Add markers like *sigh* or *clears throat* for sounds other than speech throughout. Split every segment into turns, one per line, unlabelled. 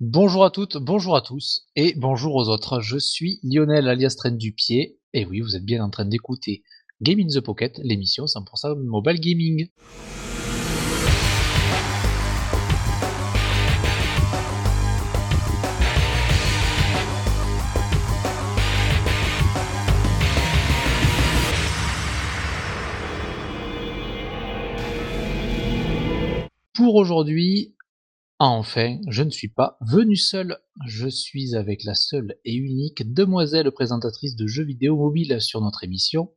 Bonjour à toutes, bonjour à tous et bonjour aux autres. Je suis Lionel alias Train du Pied et oui, vous êtes bien en train d'écouter Game in the Pocket, l'émission 100% mobile gaming. Pour aujourd'hui, Enfin, je ne suis pas venu seul, je suis avec la seule et unique demoiselle présentatrice de jeux vidéo mobiles sur notre émission,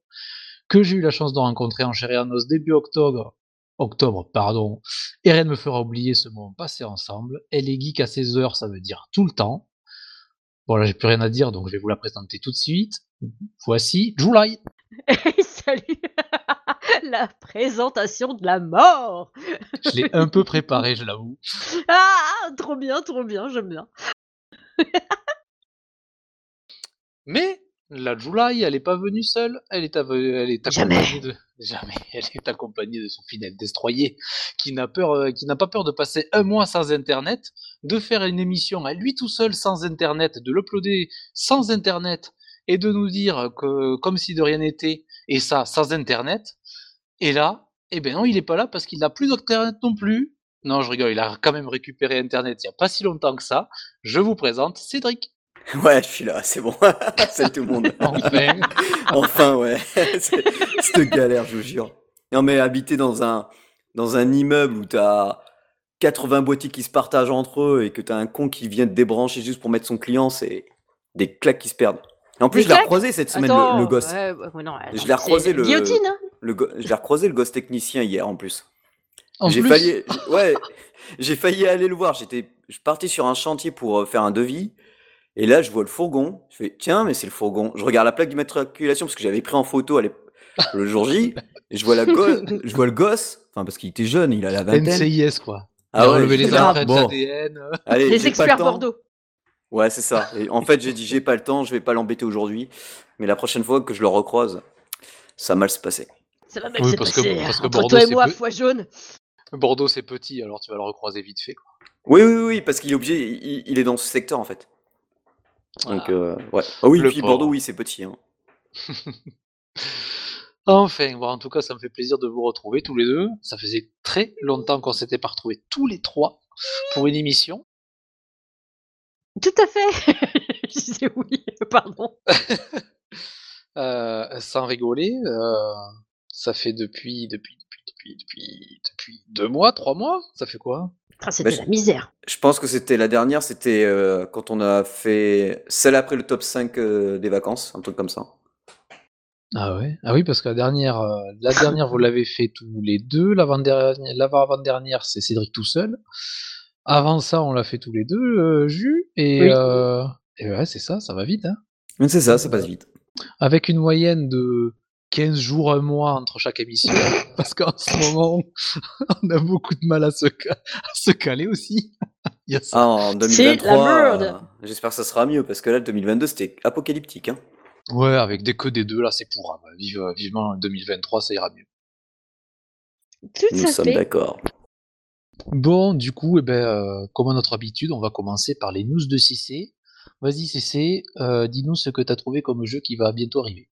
que j'ai eu la chance de rencontrer en chair et en os début octobre, octobre, pardon, et rien ne me fera oublier ce moment passé ensemble. Elle est geek à ses heures, ça veut dire tout le temps. Bon là j'ai plus rien à dire, donc je vais vous la présenter tout de suite. Voici July. *laughs*
Salut *laughs* La présentation de la mort
Je l'ai un peu préparé, je l'avoue. *laughs*
Ah Trop bien, trop bien, j'aime bien. *laughs*
Mais la July, elle n'est pas venue seule, elle est, elle est accompagnée de jamais, elle est accompagnée de son fidèle destroyer qui n'a peur, euh, qui n'a pas peur de passer un mois sans internet, de faire une émission à lui tout seul sans internet, de l'uploader sans internet et de nous dire que comme si de rien n'était et ça sans internet. Et là, eh ben non, il est pas là parce qu'il n'a plus d'internet non plus. Non, je rigole, il a quand même récupéré internet il y a pas si longtemps que ça. Je vous présente Cédric. *laughs*
Ouais, je suis là, c'est bon. *laughs* Salut tout le monde. *laughs*
Enfin.
enfin, ouais. Cette galère, je vous jure. Non, mais habiter dans un, dans un immeuble où t'as 80 boîtiers qui se partagent entre eux et que t'as un con qui vient te débrancher juste pour mettre son client, c'est des claques qui se perdent. En plus,
Des
je l'ai recroisé cette semaine, le,
Attends,
le gosse.
ouais, ouais, ouais, non,
Je l'ai recroisé,
c'est
le-
Guillotine, hein
Le go- je l'ai recroisé le gosse technicien hier en plus.
En
J'ai
plus,
failli, ouais, j'ai failli aller le voir. J'étais, je partais sur un chantier pour euh, faire un devis. Et là, je vois le fourgon. Je fais, tiens, mais c'est le fourgon. Je regarde la plaque d'immatriculation parce que j'avais pris en photo à le jour J. Et je vois la go- je vois le gosse. Enfin, parce qu'il était jeune, il a la vingtaine.
NCIS quoi. Il
Ah
a
ouais,
les
bon, allez,
Les
le
experts
temps.
Bordeaux.
Ouais, c'est ça. Et en fait, j'ai dit, j'ai pas le temps, je vais pas l'embêter aujourd'hui. Mais la prochaine fois que je le recroise, ça va mal se passer.
Ça va mal
Oui,
se
parce que-
passer.
parce que
Entre
Bordeaux,
toi et
c'est
moi,
peu-
foi jaune.
Bordeaux c'est petit, alors tu vas le recroiser vite fait. Quoi.
Oui, oui, oui, parce qu'il est obligé, il, il est dans ce secteur en fait. Donc,
Ah.
euh, ouais. Ah oui,
Le
puis. Bordeaux, oui, c'est petit. Hein. *laughs*
Enfin, bon, en tout cas, ça me fait plaisir de vous retrouver tous les deux. Ça faisait très longtemps qu'on s'était pas retrouvés tous les trois pour une émission.
Tout à fait. *laughs* Je disais oui, pardon. *laughs*
Euh, sans rigoler, euh, ça fait depuis, depuis, depuis, depuis, depuis, depuis deux mois, trois mois. Ça fait quoi?
Ah, C'était
Bah,
la misère.
Je pense que c'était la dernière, c'était euh, quand on a fait celle après le top 5 euh, des vacances, un truc comme ça.
Ah ouais? Ah oui, parce que la dernière, euh, la dernière, vous l'avez fait tous les deux. L'avant-dernière, l'avant-avant-dernière, c'est Cédric tout seul. Avant ça, on l'a fait tous les deux, euh, Jus. Et,
Oui.
euh, et ouais, c'est ça, ça va vite. Hein?
Mais c'est ça, ça passe vite.
Avec une moyenne de 15 jours, un mois entre chaque émission. *laughs* parce qu'en ce moment, *laughs* on a beaucoup de mal à se, ca- à se caler aussi. *laughs* Il y a ça.
Ah, en
C'est la
2023,
merde.
euh, j'espère que ça sera mieux, parce que là, le 2022, c'était apocalyptique. Hein.
Ouais, avec des que des deux, là, c'est pour. hein. Vive, vivement 2023, ça ira mieux.
Tout
Nous sommes d'accord.
Bon, du coup, eh ben, euh, comme à notre habitude, on va commencer par les news de CC. Vas-y, CC, euh, dis-nous ce que tu as trouvé comme jeu qui va bientôt arriver.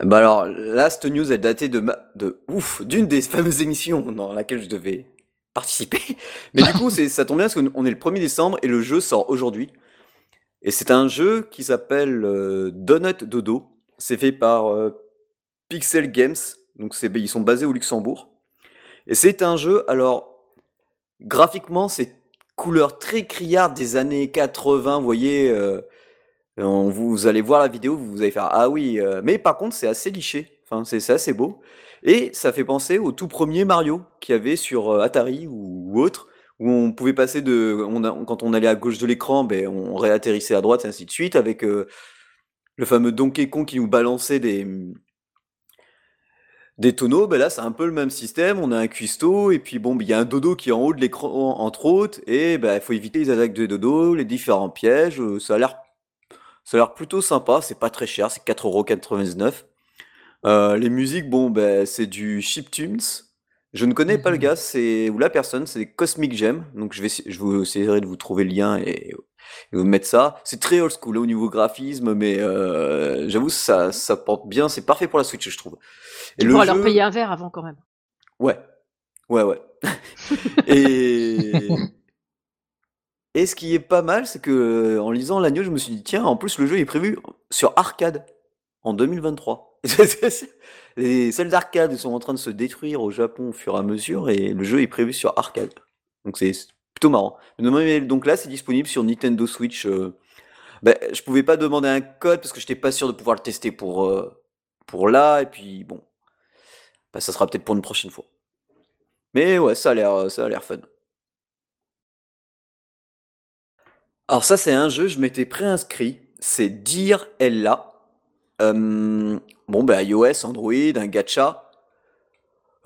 Bah alors, là, cette news, elle datait de, ma... de ouf, d'une des fameuses émissions dans laquelle je devais participer. *laughs* Mais du coup, ça tombe bien parce qu'on est le 1er décembre et le jeu sort aujourd'hui. Et c'est un jeu qui s'appelle euh, Donut Dodo. C'est fait par euh, Pixel Games. Donc, ils sont basés au Luxembourg. Et c'est un jeu, alors, graphiquement, c'est couleur très criarde des années 80, vous voyez. euh, vous allez voir la vidéo, vous allez faire ah oui, euh, mais par contre c'est assez liché, enfin c'est assez beau. Et ça fait penser au tout premier Mario qu'il y avait sur euh, Atari ou, autre où on pouvait passer de quand on allait à gauche de l'écran, ben on réatterrissait à droite et ainsi de suite avec euh, le fameux Donkey Kong qui nous balançait des des tonneaux, ben là c'est un peu le même système, on a un cuistot et puis bon, ben, il y a un dodo qui est en haut de l'écran entre autres. Et ben il faut éviter les attaques de dodo, les différents pièges, ça a l'air ça a l'air plutôt sympa, c'est pas très cher, c'est 4,99€. Euh, les musiques, bon, ben, c'est du chiptunes. Je ne connais pas le
Mhm.
gars, c'est ou la personne, c'est Cosmic Gem. Donc je vais, je vous essayerai de vous trouver le lien et, et vous mettre ça. C'est très old school hein, au niveau graphisme, mais euh, j'avoue ça, ça porte bien. C'est parfait pour la Switch, je trouve. Et
Tu
le
pourras leur payer un verre avant quand même.
Ouais, ouais, ouais. *laughs* et et ce qui est pas mal, c'est que en lisant l'agneau, je me suis dit tiens, en plus le jeu est prévu sur arcade en 2023. *laughs* Les salles d'arcade sont en train de se détruire au Japon au fur et à mesure et le jeu est prévu sur arcade. Donc c'est plutôt marrant. Donc là, c'est disponible sur Nintendo Switch. euh. Ben, je pouvais pas demander un code parce que j'étais pas sûr de pouvoir le tester pour, euh, pour là. Et puis bon, ben, ça sera peut-être pour une prochaine fois. Mais ouais, ça a l'air fun. Alors ça, c'est un jeu, je m'étais préinscrit. C'est Dire Ella. Euh, bon, ben iOS, Android, un gacha.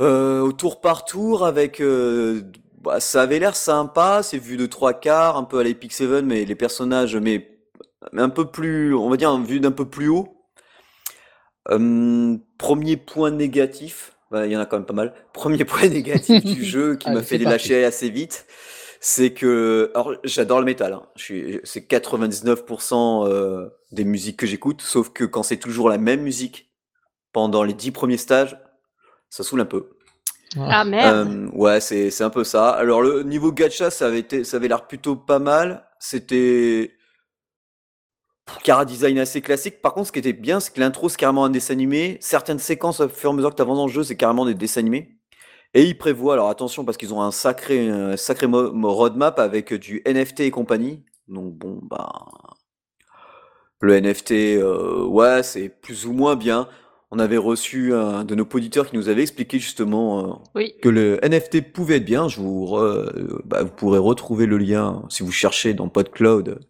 Euh, au tour par tour avec... euh, bah, ça avait l'air sympa, c'est vu de trois quarts, un peu à l'Epic Seven, mais les personnages, mais, mais un peu plus, on va dire, vu d'un peu plus haut. Euh, premier point négatif, bah, il y en a quand même pas mal. Premier *laughs* point négatif du *laughs* jeu qui m'a fait
c'est
lâcher assez vite, c'est que, alors j'adore le métal, hein. Je suis, c'est 99% euh, des musiques que j'écoute, sauf que quand c'est toujours la même musique pendant les 10 premiers stages, ça saoule un peu.
Ah merde.
Euh, ouais, c'est c'est un peu ça. Alors le niveau gacha, ça avait été, ça avait l'air plutôt pas mal. C'était Cara design assez classique. Par contre, ce qui était bien, c'est que l'intro, c'est carrément un dessin animé. Certaines séquences, au fur et à mesure que tu avances dans le jeu, c'est carrément des dessins animés. Et ils prévoient, alors attention, parce qu'ils ont un sacré, un sacré mo- mo- roadmap avec du NFT et compagnie. Donc bon, bah. Le NFT, euh, ouais, c'est plus ou moins bien. On avait reçu un de nos auditeurs qui nous avait expliqué justement euh,
Oui.
que le NFT pouvait être bien. Je vous, re- euh, bah, vous pourrez retrouver le lien si vous cherchez dans PodCloud,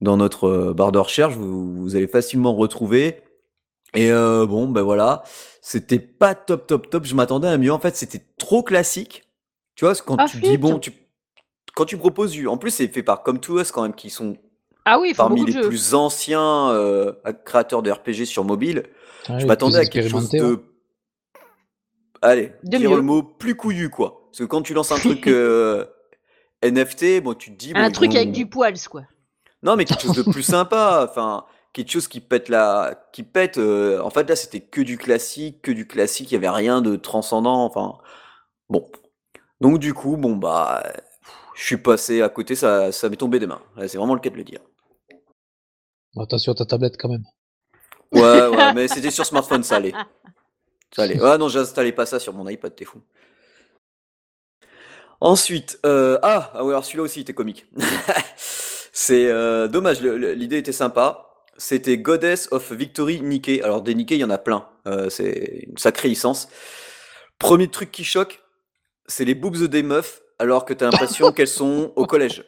dans notre euh, barre de recherche, vous, vous allez facilement retrouver. Et euh, bon, ben voilà, c'était pas top, top, top. Je m'attendais à mieux. En fait, c'était trop classique. Tu vois, quand
Ah,
tu dis bon, tu, quand tu proposes, du- en plus c'est fait par Come to Us quand même, qui sont
Ah oui,
parmi les
jeux.
plus anciens euh, créateurs de RPG sur mobile.
Ah
Je m'attendais à quelque chose de. Allez,
De
dire
mieux.
le mot plus couillu, quoi. Parce que quand tu lances un truc *laughs* euh, NFT, bon, tu te dis. bon,
Un truc
vont-
avec du poils, quoi.
Non, mais quelque chose de plus sympa. Enfin, quelque chose qui pète la. Qui pète. euh, En fait, là, c'était que du classique, que du classique. Il y avait rien de transcendant. Enfin, bon. Donc, du coup, bon, bah. Je suis passé à côté, ça, ça m'est tombé des mains. C'est vraiment le cas de le dire.
Bon, attention à ta tablette quand même.
Ouais, ouais, mais c'était sur smartphone, ça allait. Ça allait. Ouais, non, j'installais pas ça sur mon iPad, t'es fou. Ensuite, euh, ah, ah ouais, alors celui-là aussi était comique. *laughs* C'est euh, dommage, le- le- l'idée était sympa. C'était Goddess of Victory Nikkei. Alors des Nikkei, il y en a plein. Euh, c'est une sacrée licence. Premier truc qui choque, c'est les boobs des meufs, alors que t'as l'impression *laughs* qu'elles sont au collège.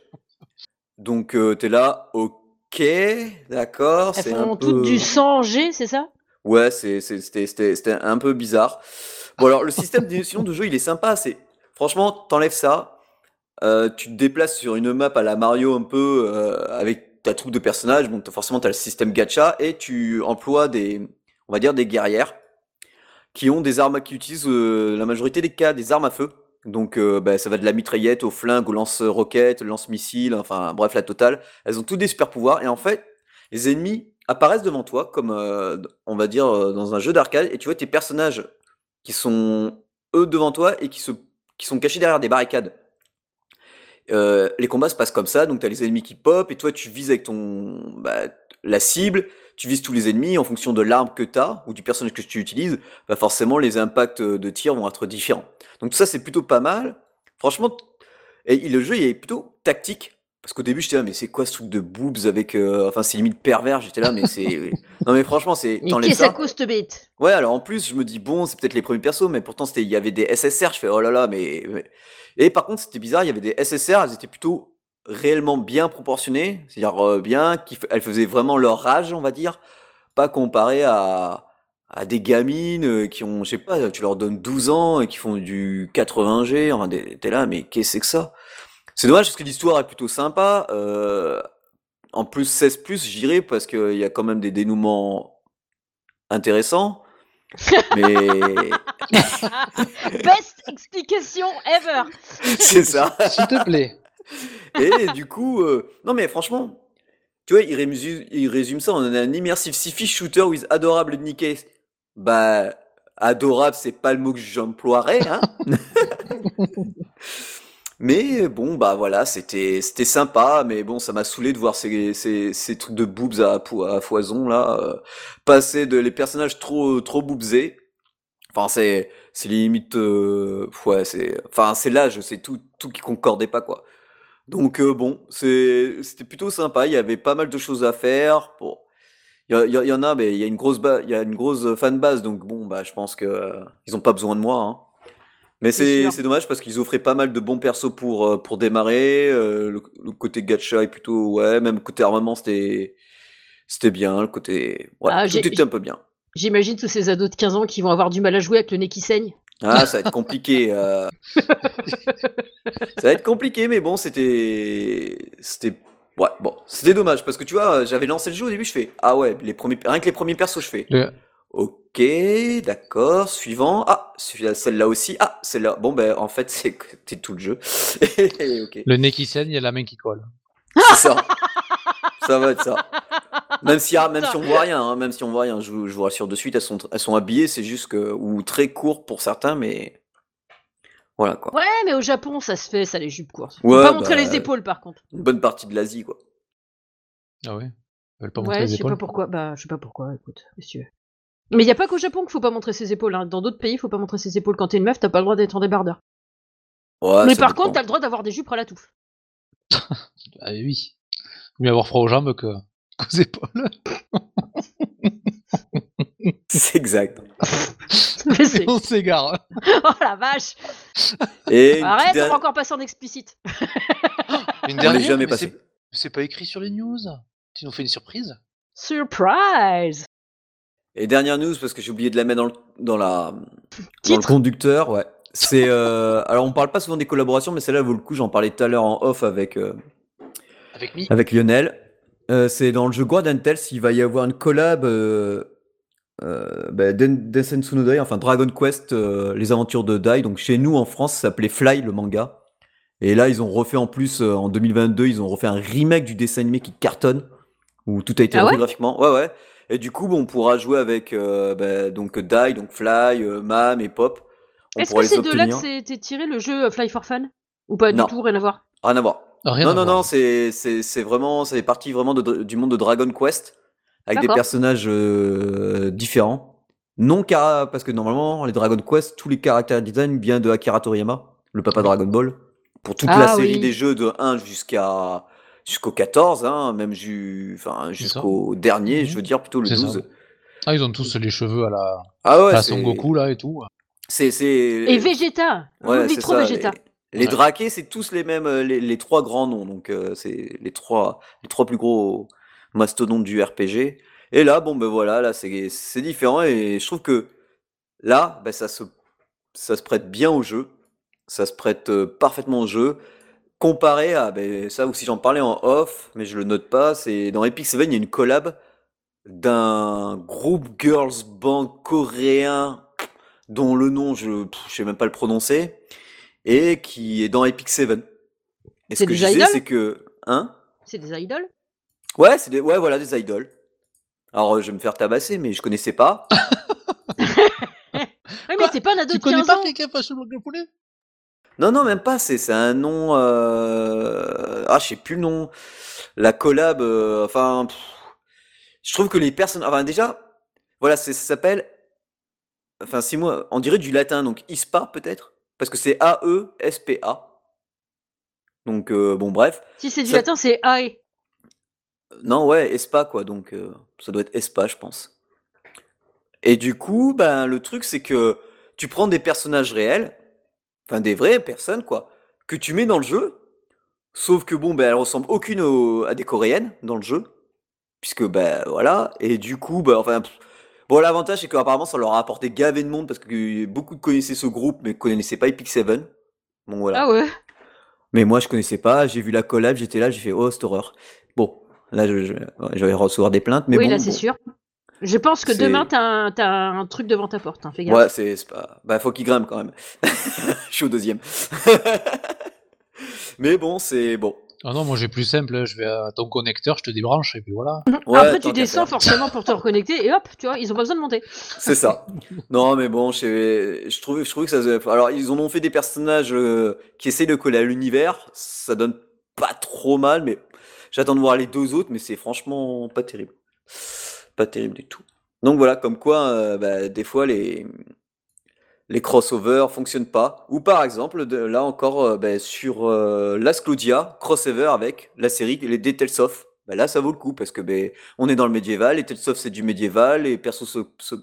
Donc euh, t'es là, ok, d'accord.
Elles
c'est un
font
peu...
toutes du sang G, c'est ça?
Ouais, c'était un peu bizarre. Bon, alors, le système d'émission de jeu, il est sympa. C'est Franchement, t'enlèves ça, euh, tu te déplaces sur une map à la Mario un peu euh, avec ta troupe de personnages. Bon, t'as- forcément, tu as le système gacha et tu emploies des, on va dire, des guerrières qui ont des armes, qui utilisent euh, la majorité des cas des armes à feu. Donc, euh, bah, ça va de la mitraillette au flingue, au lance-roquettes, lance-missiles, enfin, bref, la totale. Elles ont tous des super pouvoirs et en fait, les ennemis apparaissent devant toi comme, euh, on va dire, dans un jeu d'arcade et tu vois tes personnages qui sont eux devant toi et qui, se, qui sont cachés derrière des barricades. Euh, les combats se passent comme ça, donc tu as les ennemis qui pop et toi tu vises avec ton bah, la cible, tu vises tous les ennemis en fonction de l'arme que tu as ou du personnage que tu utilises, bah forcément les impacts de tir vont être différents. Donc tout ça c'est plutôt pas mal. Franchement, et le jeu il est plutôt tactique. Parce qu'au début j'étais là mais c'est quoi ce truc de boobs avec euh, enfin c'est limite pervers j'étais là mais c'est *laughs* non mais franchement c'est
Mais
t'enlèves
qu'est-ce
ça
à cause, cette bête?
Ouais, alors en plus, je me dis, bon, c'est peut-être les premiers persos, mais pourtant, c'était, il y avait des SSR. Je fais, oh là là, mais. mais- Et par contre, c'était bizarre, il y avait des SSR, elles étaient plutôt réellement bien proportionnées, c'est-à-dire euh, bien, qui, f- elles faisaient vraiment leur rage, on va dire, pas comparé à, à des gamines euh, qui ont, je sais pas, tu leur donnes 12 ans et qui font du 80G, enfin, des- t'es là, mais qu'est-ce que c'est que ça? C'est dommage parce que l'histoire est plutôt sympa. euh, en plus, 16, j'irai parce qu'il y a quand même des dénouements intéressant. *laughs* Mais *laughs*
Best explication ever. *laughs*
c'est ça.
S'il te plaît.
Et du coup, euh, non mais franchement, tu vois, il résume, il résume ça en un immersive sci-fi shooter with adorable Nikkei. Bah, adorable, c'est pas le mot que j'emploierais, hein. Mais bon, bah voilà, c'était c'était sympa, mais bon, ça m'a saoulé de voir ces, ces, ces trucs de boobs à, à foison là, euh, passer de les personnages trop trop boobsés. Enfin, c'est c'est limite, euh, ouais, c'est, enfin, c'est l'âge, c'est tout tout qui concordait pas quoi. Donc euh, bon, c'est c'était plutôt sympa. Il y avait pas mal de choses à faire. Bon, il y, en a, mais il y a une grosse il y a une grosse fan base. Donc bon, bah je pense que euh, ils ont pas besoin de moi. hein. Mais
C'est
dommage parce qu'ils offraient pas mal de bons persos pour euh, pour démarrer. euh, le, le côté gacha est plutôt ouais, même côté armement c'était c'était bien. Le côté ouais,
Ah,
tout était un peu bien.
J'imagine tous ces ados de 15 ans qui vont avoir du mal à jouer avec le nez qui saigne.
Ah, ça va être compliqué. euh. *laughs* ça va être compliqué, mais bon, c'était, c'était, ouais, bon, c'était dommage parce que tu vois, j'avais lancé le jeu au début, je fais, ah ouais, les premiers, rien que les premiers persos, je fais,
Le-
ok, d'accord, suivant, ah, celui-là- celle-là aussi, ah, celle-là, bon ben, en fait, *laughs* c'est que c'est tout le jeu. *laughs* Ok,
Le nez qui saigne et la main qui colle.
c'est ça, ça va être ça. *laughs* Même si, ah, même si on voit rien, hein, même si on voit rien, je, vous- je vous rassure de suite, elles sont, elles sont habillées, c'est juste que, ou très court pour certains, mais voilà quoi.
Ouais, mais au Japon, ça se fait, ça, les jupes courtes. Faut
Ouais,
pas montrer
bah,
les épaules, par contre.
Une bonne partie de l'Asie quoi.
Ah ouais? Ils veulent pas montrer
Ouais,
les
je sais
épaules?
pas pourquoi. Bah, je sais pas pourquoi, écoute, qu'est-ce que tu veux. Mais y a pas qu'au Japon qu'il faut pas montrer ses épaules. Hein. Dans d'autres pays, faut pas montrer ses épaules. Quand t'es une meuf, t'as pas le droit d'être en débardeur.
Ouais,
mais par
dépend.
contre, t'as le droit d'avoir des jupes à la touffe. *laughs*
Ah oui. Mieux avoir froid aux jambes que *laughs* qu'aux épaules. *laughs*
C'est exact.
Mais
On s'égare.
oh la vache
Et
Arrête, on va encore passer en explicite.
Une dernière,
jamais
mais
passé.
c'est- C'est pas écrit sur les news. Tu nous fais une surprise?
Surprise
Et dernière news, parce que j'ai oublié de la mettre dans le, dans la, dans le conducteur, ouais. C'est, euh, alors on parle pas souvent des collaborations, mais celle-là vaut le coup, j'en parlais tout à l'heure en off avec, euh,
Avec
Lionel. Euh, c'est dans le jeu Guardian Tales, il va y avoir une collab euh, euh, bah, Den- Densetsu no Dai, enfin Dragon Quest, euh, les aventures de Dai. Donc chez nous en France, ça s'appelait Fly le manga. Et là, ils ont refait en plus euh, en 2022, ils ont refait un remake du dessin animé qui cartonne, où tout a été
Ah ouais?
graphiquement. Ouais, ouais. Et du coup, bon, on pourra jouer avec euh, bah, donc Dai, donc Fly, euh, Mam et Pop.
Est-ce que c'est de là que c'était tiré le jeu euh, Fly for Fun? Ou pas
Non.
du tout, rien à voir?
Rien à voir.
Rien
non,
à
non,
voir.
non, c'est c'est c'est vraiment, ça fait partie vraiment de- du monde de Dragon Quest avec des personnages euh, différents. Non cara, parce que normalement les Dragon Quest, tous les caractères design viennent de Akira Toriyama, le papa Dragon Ball, pour toute la
Ah
série
oui.
des jeux de 1 jusqu'à jusqu'au 14, hein, même ju- enfin
C'est
jusqu'au dernier,
Mhm.
je veux dire plutôt le
C'est ça.
12.
Ah, ils ont tous les cheveux à la,
Ah ouais,
à Son Goku là et tout.
c'est c'est
Et Vegeta
Ouais, c'est
trop
ça.
Vegeta.
Les, les
Ouais.
Drakés, c'est tous les mêmes, euh, les, les trois grands noms. Donc, euh, c'est les trois, les trois plus gros mastodontes du RPG. Et là, bon, ben voilà, là, c'est c'est différent. Et je trouve que là, ben, ça, se, ça se prête bien au jeu. Ça se prête euh, parfaitement au jeu. Comparé à, ben, ça aussi, j'en parlais en off, mais je le note pas. C'est dans Epic Seven, il y a une collab d'un groupe girls band coréen dont le nom je je sais même pas le prononcer et qui est dans Epic Seven. Et ce
C'est
que
des
je disais
idoles
c'est que hein?
C'est des idoles?
Ouais, c'est des ouais voilà des idoles. Alors je vais me faire tabasser mais je connaissais pas. *laughs*
Ouais, mais t'es pas un ado
Tu
de
connais
15
pas
ans
quelqu'un face au poulet
Non non, même pas, c'est c'est un nom euh... ah, je sais plus le nom. La collab euh, enfin pff, je trouve que les personnes enfin déjà voilà, c'est ça s'appelle enfin si moi on dirait du latin donc ISPA peut-être parce que c'est A E S P A. Donc euh, bon bref.
Si c'est du
Ça-
latin, c'est AE.
Non, ouais, ESPA, quoi. Donc, ça doit être ESPA, je pense. Et du coup, ben, le truc, c'est que tu prends des personnages réels, enfin, des vraies personnes, quoi, que tu mets dans le jeu, sauf que, bon, ben, elles ressemblent aucune au- à des coréennes dans le jeu, puisque, ben, voilà, et du coup, ben, enfin, pff, bon, l'avantage, c'est qu'apparemment, ça leur a apporté gavé de monde, parce que beaucoup connaissaient ce groupe, mais connaissaient pas Epic Seven. Bon, voilà.
Ah ouais
Mais moi, je connaissais pas. J'ai vu la collab, j'étais là, j'ai fait oh cette horreur. Bon, là, je, je, ouais, je vais recevoir des plaintes, mais
Oui,
bon,
là, c'est
bon.
sûr. Je pense que demain, t'as un, t'as un truc devant ta porte. Hein, fais gaffe.
Ouais, c'est c'est pas. Bah, faut qu'il grimpe quand même. *laughs* Je suis au deuxième. *laughs* Mais bon, c'est bon.
Ah non, moi j'ai plus simple, je vais à ton connecteur, je te débranche et puis voilà.
Ouais,
Après, tu descends forcément pour te *laughs* reconnecter et hop, tu vois, ils ont pas besoin de monter.
C'est ça. Non, mais bon, je, je trouvais, je trouvais que ça. faisait- Alors, ils en ont fait des personnages euh, qui essayent de coller à l'univers. Ça donne pas trop mal, mais j'attends de voir les deux autres, mais c'est franchement pas terrible. Terrible du tout. Donc voilà, comme quoi, euh, bah, des fois, les, les crossovers fonctionnent pas. Ou par exemple, de- là encore, euh, bah, sur euh, Las Claudia, crossover avec la série Les Tales of. Bah, là, ça vaut le coup parce que on est dans le médiéval, les Tales of c'est du médiéval, les persos se,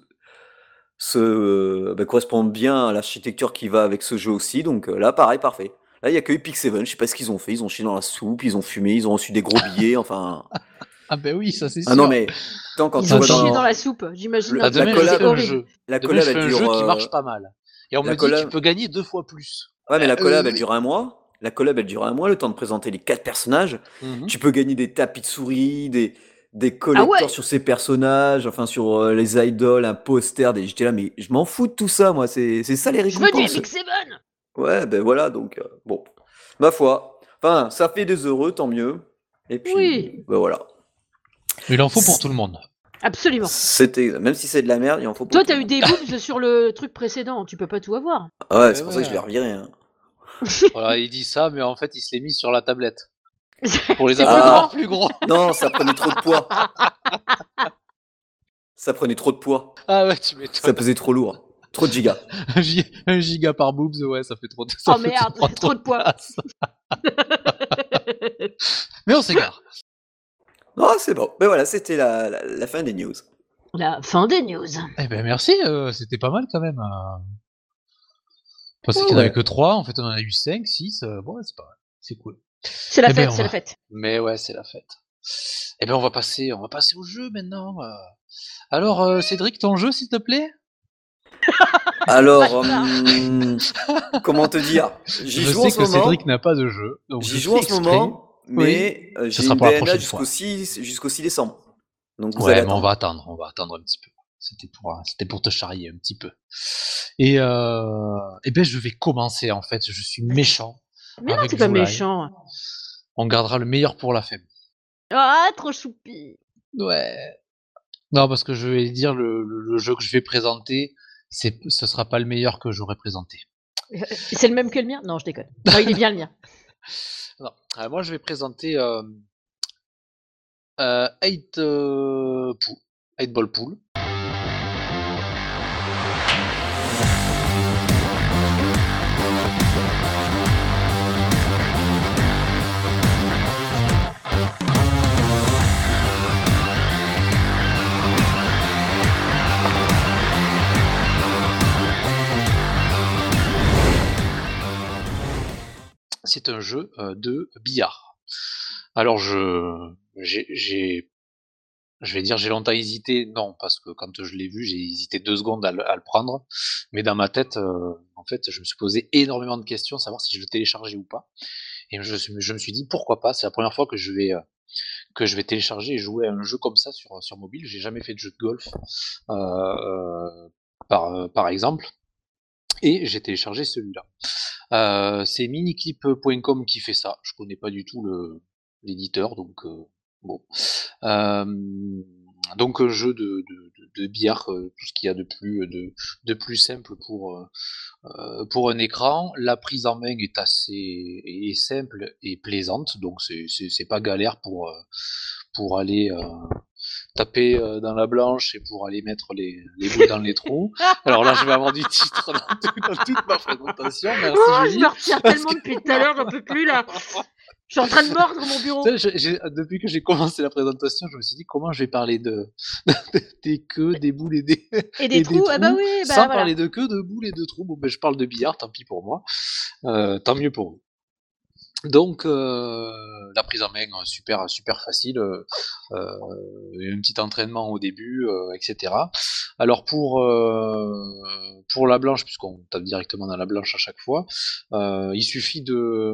se, euh, bien à l'architecture qui va avec ce jeu aussi. Donc là, pareil, parfait. Là, il y a que Epic Seven, je sais pas ce qu'ils ont fait. Ils ont chié dans la soupe, ils ont fumé, ils ont reçu des gros billets, enfin. *laughs*
Ah ben oui, ça c'est sûr.
Ah non, mais tant quand
Ils
tu
ont
vois
chié
dans
dans la soupe, j'imagine.
Le-
Ah,
la
demain, je
collab-
fais un jeu.
la
Demain, je
collab,
fais
elle
un
dure.
jeu qui
euh,
marche pas mal. Et on
la
me dit
collab-
tu peux gagner deux fois plus.
Ouais, mais la
Euh,
collab, elle
oui.
dure un mois. La collab, elle dure un mois, le temps de présenter les quatre personnages.
Mhm.
Tu peux gagner des tapis de souris, des, des collecteurs
Ah ouais
sur ces personnages, enfin sur euh, les idoles, un poster. Des... J'étais là, mais je m'en fous de tout ça, moi. C'est c'est ça les
Je veux du
récompenses.
Epic Seven
Ouais, ben voilà, donc euh, bon. Ma foi. Enfin, ça fait des heureux, tant mieux. Et puis,
Oui.
ben voilà.
Il en faut pour tout le monde.
Absolument.
C'était, même si c'est de la merde, il en faut pour
Toi,
tout
t'as eu des *laughs* boobs sur le truc précédent, tu peux pas tout avoir.
Ah ouais, c'est
Ouais,
pour ça que je l'ai reviré. hein. *laughs*
Voilà, il dit ça, mais en fait, il se l'est mis sur la tablette. *laughs* Pour les avoir
plus
encore plus gros.
Non, ça prenait trop de poids. ça prenait trop de poids.
Ah ouais, tu
Ça pesait trop lourd. Trop de gigas.
Un gi- un giga par boobs, ouais, ça fait trop de ça
Oh merde,
trop,
trop de poids.
Mais on s'égare.
Non, c'est bon. Ben voilà, c'était la, la, la fin des news.
La fin des news.
Eh ben merci, euh, c'était pas mal quand même. Euh... Je pensais
Ouais,
qu'il n'y en avait
ouais.
que 3, en fait on en a eu 5, 6, bon ouais, c'est pas mal, c'est cool.
C'est la
Eh ben,
fête, c'est
va-
la fête.
Mais ouais, c'est la fête. Eh ben on va passer, on va passer au jeu maintenant. euh. Alors euh, Cédric, ton jeu s'il te plaît? *laughs*
Alors, hum, comment te dire? *laughs* J'y
Je
joue en
sais
ce
que
moment.
Cédric n'a pas de jeu. donc
J'y
je
joue en ce
exprès.
moment, mais euh, j'ai
sera
une
pour la
DNA
prochaine
jusqu'au
fois.
6, jusqu'au 6 décembre. Donc vous
Ouais,
allez
mais on va attendre, on va attendre un petit peu. C'était pour, euh, c'était pour te charrier un petit peu. Et euh, eh ben je vais commencer en fait. Je suis méchant.
Mais non, c'est pas méchant.
On gardera le meilleur pour la fin.
Ah, trop choupi.
Ouais. Non, parce que je vais dire le, le- le jeu que je vais présenter, c'est, ce sera pas le meilleur que j'aurais présenté. *laughs*
C'est le même que le mien? Non, je déconne. Non, il est bien le mien. *laughs*
Non. Euh, moi, je vais présenter euh, euh, 8 euh, Pool, 8 Ball Pool. C'est un jeu de billard. Alors, je, vais dire, j'ai longtemps hésité. Non, parce que quand je l'ai vu, j'ai hésité deux secondes à le, prendre. Mais dans ma tête, en fait, je me suis posé énormément de questions, savoir si je le téléchargeais ou pas. Et je, me suis dit, pourquoi pas C'est la première fois que je vais, télécharger et jouer à un jeu comme ça sur, sur mobile. J'ai jamais fait de jeu de golf, euh, par exemple. Et j'ai téléchargé celui-là. Euh, c'est miniclip.com qui fait ça. Je connais pas du tout l'éditeur, donc euh, bon. Euh, donc un jeu de, de, euh, tout ce qu'il y a de plus de, de plus simple pour euh, euh, pour un écran. La prise en main est assez simple et plaisante, donc c'est c'est pas galère pour euh, pour aller euh, taper euh, dans la blanche et pour aller mettre les, les boules dans les trous. Alors là, je vais avoir du titre dans, tout- dans toute ma présentation. Merci
Oh, je
Julie.
me retire tellement depuis tout à l'heure, j'en peux plus là. Je suis en train de mordre mon bureau.
Depuis que j'ai commencé la présentation, je me suis dit comment je vais parler de, des queues, des boules et des,
Et des
et
trous, ah bah oui, bah
sans
voilà.
parler de queues, de boules et de trous. Bon, ben, je parle de billard, tant pis pour moi. Euh, tant mieux pour vous. Donc, euh, la prise en main, euh, super, super facile. Euh, euh, un petit entraînement au début, euh, etc. Alors, pour, pour la blanche, puisqu'on tape directement dans la blanche à chaque fois, il suffit de,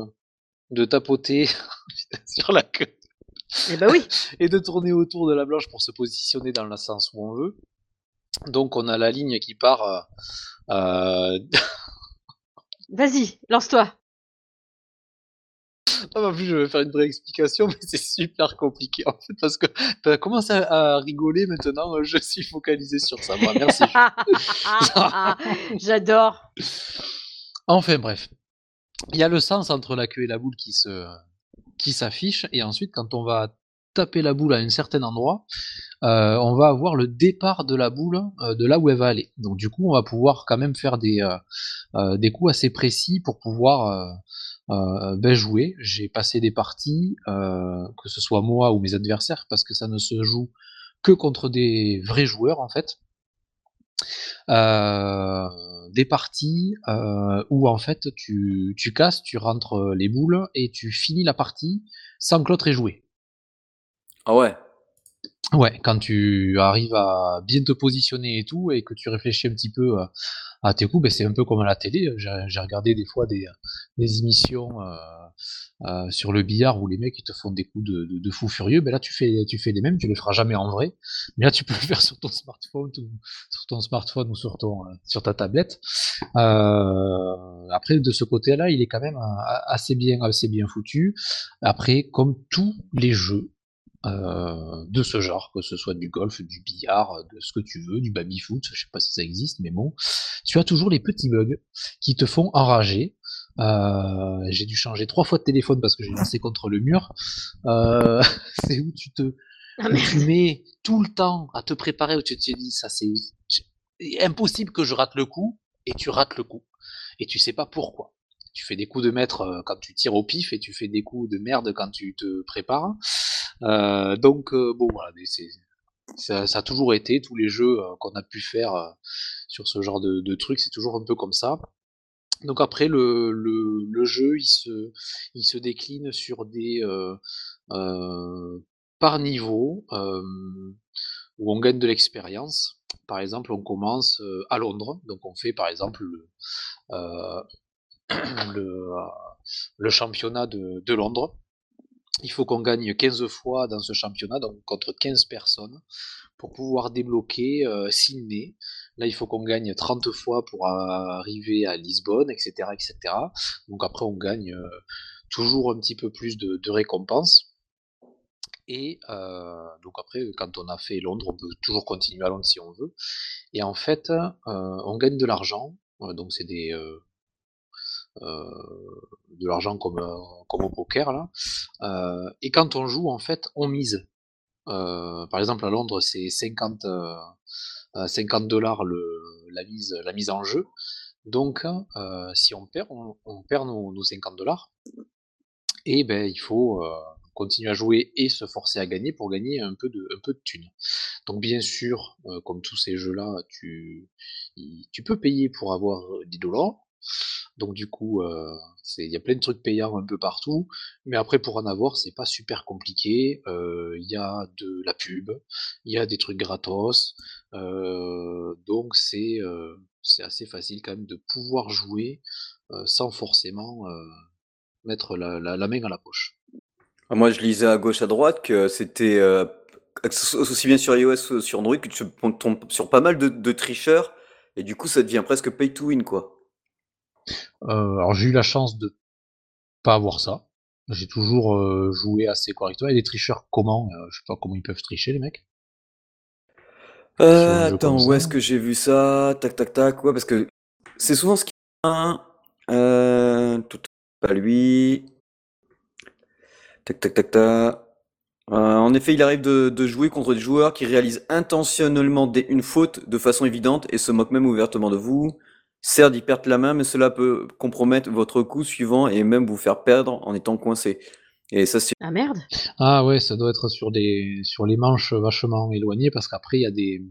de tapoter *laughs* sur la queue.
Eh bah oui. *laughs*
et de tourner autour de la blanche pour se positionner dans le sens où on veut. Donc on a la ligne qui part. *laughs*
Vas-y, lance-toi.
Ah bah plus je vais faire une vraie explication, *laughs* mais c'est super compliqué en fait parce que tu commencé à, à, rigoler maintenant, je suis focalisé sur ça. Moi, merci. *laughs*
J'adore.
Enfin bref, il y a le sens entre la queue et la boule qui se qui s'affiche et ensuite quand on va taper la boule à un certain endroit, euh, on va avoir le départ de la boule euh, de là où elle va aller. Donc du coup, on va pouvoir quand même faire des, euh, des coups assez précis pour pouvoir ben, jouer. J'ai passé des parties, que ce soit moi ou mes adversaires, parce que ça ne se joue que contre des vrais joueurs en fait. des parties où en fait tu, tu casses, tu rentres les boules et tu finis la partie sans que l'autre ait joué.
Ah ouais?
Ouais, quand tu arrives à bien te positionner et tout, et que tu réfléchis un petit peu à, tes coups, ben c'est un peu comme à la télé. J'ai regardé des fois des, émissions euh, euh, sur le billard où les mecs ils te font des coups de, de, de fou furieux. Ben là, tu fais, tu les mêmes, tu les feras jamais en vrai. Mais là, tu peux le faire sur ton smartphone, ou, sur ton smartphone ou sur ton, euh, sur ta tablette. Après, de ce côté-là, il est quand même assez bien, assez bien foutu. Après, comme tous les jeux, euh, de ce genre, que ce soit du golf, du billard, de ce que tu veux, du baby-foot, je sais pas si ça existe, mais bon, tu as toujours les petits bugs qui te font enrager. Euh, j'ai dû changer trois fois de téléphone parce que j'ai lancé contre le mur. Euh, *laughs* c'est où tu te, ah, tu mets tout le temps à te préparer, où tu te dis ça c'est impossible que je rate le coup, et tu rates le coup, et tu sais pas pourquoi tu fais des coups de maître quand tu tires au pif et tu fais des coups de merde quand tu te prépares. Euh, donc euh, bon voilà, ça, ça, a toujours été tous les jeux euh, qu'on a pu faire sur ce genre de, de trucs, c'est toujours un peu comme ça. Donc après le, le, jeu il se, il se décline sur des euh, euh, par niveau euh, où on gagne de l'expérience. Par exemple, on commence à Londres, donc on fait par exemple le, le, championnat de, Londres il faut qu'on gagne 15 fois dans ce championnat, donc contre 15 personnes, pour pouvoir débloquer euh, Sydney. Là, il faut qu'on gagne 30 fois pour arriver à Lisbonne, etc. etc. Donc après, on gagne euh, toujours un petit peu plus de, récompenses. Et euh, donc après, quand on a fait Londres, on peut toujours continuer à Londres si on veut. Et en fait, euh, on gagne de l'argent. Donc c'est des, de l'argent comme, euh, comme au poker là. Euh, et quand on joue, en fait, on mise. par exemple, à Londres, c'est 50, 50 dollars le, la, mise, la mise en jeu. Donc, si on perd, on, perd nos, nos 50 dollars. Et ben, il faut continuer à jouer et se forcer à gagner pour gagner un peu de, un peu de thunes. Donc bien sûr, comme tous ces jeux-là, tu, tu peux payer pour avoir 10 dollars, donc du coup, euh, il y a plein de trucs payants un peu partout, mais après pour en avoir, c'est pas super compliqué. Euh, il y a de la pub, il y a des trucs gratos, euh, donc c'est assez facile quand même de pouvoir jouer sans forcément mettre la, la, main à la poche.
Ah, moi, je lisais à gauche à droite que c'était aussi bien sur iOS que sur Android que tu tombes sur pas mal de, de tricheurs et du coup ça devient presque pay to win quoi.
Euh, alors j'ai eu la chance de pas avoir ça. J'ai toujours euh, joué assez correctement. Et des tricheurs comment? Euh, Je sais pas comment ils peuvent tricher les mecs.
Euh, attends, où est-ce que j'ai vu ça? Tac, tac, tac. Ouais, parce que c'est souvent ce qui. Euh, tout pas lui. Tac, tac, tac, tac. Euh, en effet, il arrive de, de, jouer contre des joueurs qui réalisent intentionnellement des, une faute de façon évidente et se moquent même ouvertement de vous. Certes, ils perdent la main, mais cela peut compromettre votre coup suivant et même vous faire perdre en étant coincé. Et ça, c'est.
Ah merde
Ah ouais, ça doit être sur, des, sur les manches vachement éloignées parce qu'après, il y a des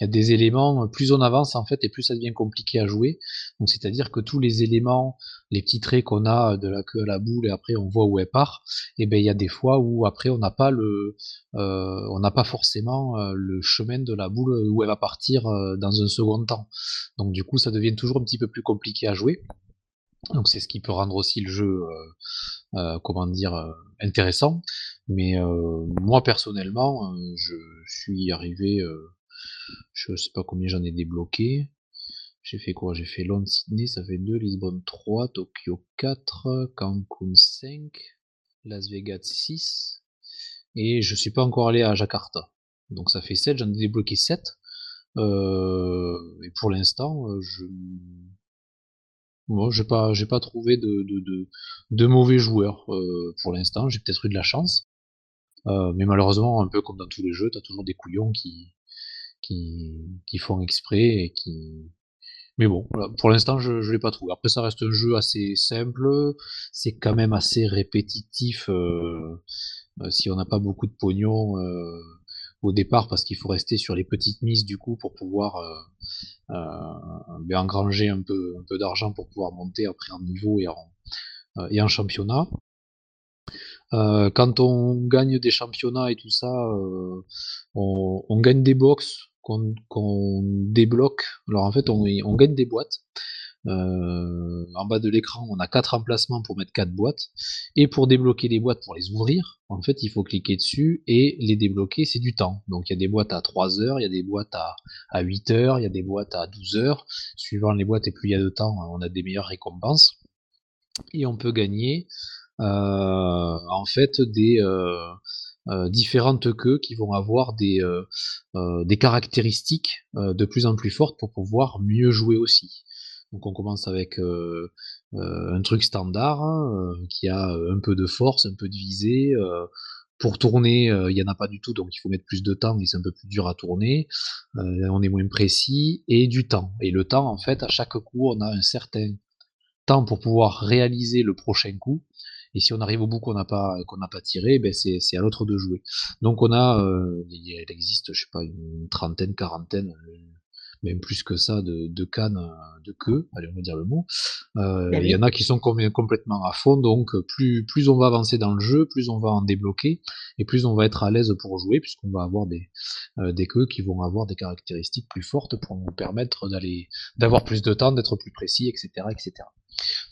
il y a des éléments, plus on avance en fait, et plus ça devient compliqué à jouer. Donc c'est-à-dire que tous les éléments, les petits traits qu'on a de la queue à la boule, et après on voit où elle part, et ben il y a des fois où après on n'a pas le, euh, on n'a pas forcément euh, le chemin de la boule où elle va partir euh, dans un second temps. Donc du coup ça devient toujours un petit peu plus compliqué à jouer. Donc c'est ce qui peut rendre aussi le jeu, comment dire, intéressant. Mais moi personnellement, je suis arrivé, je sais pas combien j'en ai débloqué. J'ai fait quoi? J'ai fait Londres, Sydney, ça fait 2, Lisbonne 3, Tokyo 4, Cancun 5, Las Vegas 6, et je suis pas encore allé à Jakarta. Donc ça fait 7, j'en ai débloqué 7. Euh, et pour l'instant, euh, je moi, j'ai pas, j'ai pas trouvé de, mauvais joueurs euh, pour l'instant. J'ai peut-être eu de la chance, mais malheureusement, un peu comme dans tous les jeux, t'as toujours des couillons qui, qui, font exprès et qui, mais bon, pour l'instant, je ne l'ai pas trouvé. Après, ça reste un jeu assez simple. C'est quand même assez répétitif euh, euh, si on n'a pas beaucoup de pognon euh, au départ, parce qu'il faut rester sur les petites mises du coup pour pouvoir ben, engranger un peu, un peu d'argent pour pouvoir monter après en niveau et en, et en championnat. quand on gagne des championnats et tout ça, on, on, gagne des box qu'on débloque. Alors en fait, on, gagne des boîtes. Euh, en bas de l'écran, on a quatre emplacements pour mettre quatre boîtes. Et pour débloquer les boîtes, pour les ouvrir, en fait, il faut cliquer dessus et les débloquer, c'est du temps. Donc il y a des boîtes à 3 heures, il y a des boîtes à, à 8 heures, il y a des boîtes à 12 heures. Suivant les boîtes et plus il y a de temps, on a des meilleures récompenses. Et on peut gagner euh, en fait des, euh, euh, différentes queues qui vont avoir des, euh, euh, des caractéristiques de plus en plus fortes pour pouvoir mieux jouer aussi. Donc on commence avec un truc standard hein, qui a un peu de force, un peu de visée. pour tourner, il n'y en a pas du tout, donc il faut mettre plus de temps et c'est un peu plus dur à tourner. on est moins précis et du temps. Et le temps, en fait, à chaque coup, on a un certain temps pour pouvoir réaliser le prochain coup. Et si on arrive au bout qu'on n'a pas qu'on n'a pas tiré, ben c'est, c'est à l'autre de jouer. Donc on a, euh, il existe, je sais pas, une trentaine, quarantaine, même plus que ça, de, de cannes de queue, allez on va dire le mot. Euh, ben il y en a qui sont complètement à fond, donc plus plus on va avancer dans le jeu, plus on va en débloquer, et plus on va être à l'aise pour jouer, puisqu'on va avoir des des queues qui vont avoir des caractéristiques plus fortes pour nous permettre d'aller d'avoir plus de temps, d'être plus précis, etc., etc.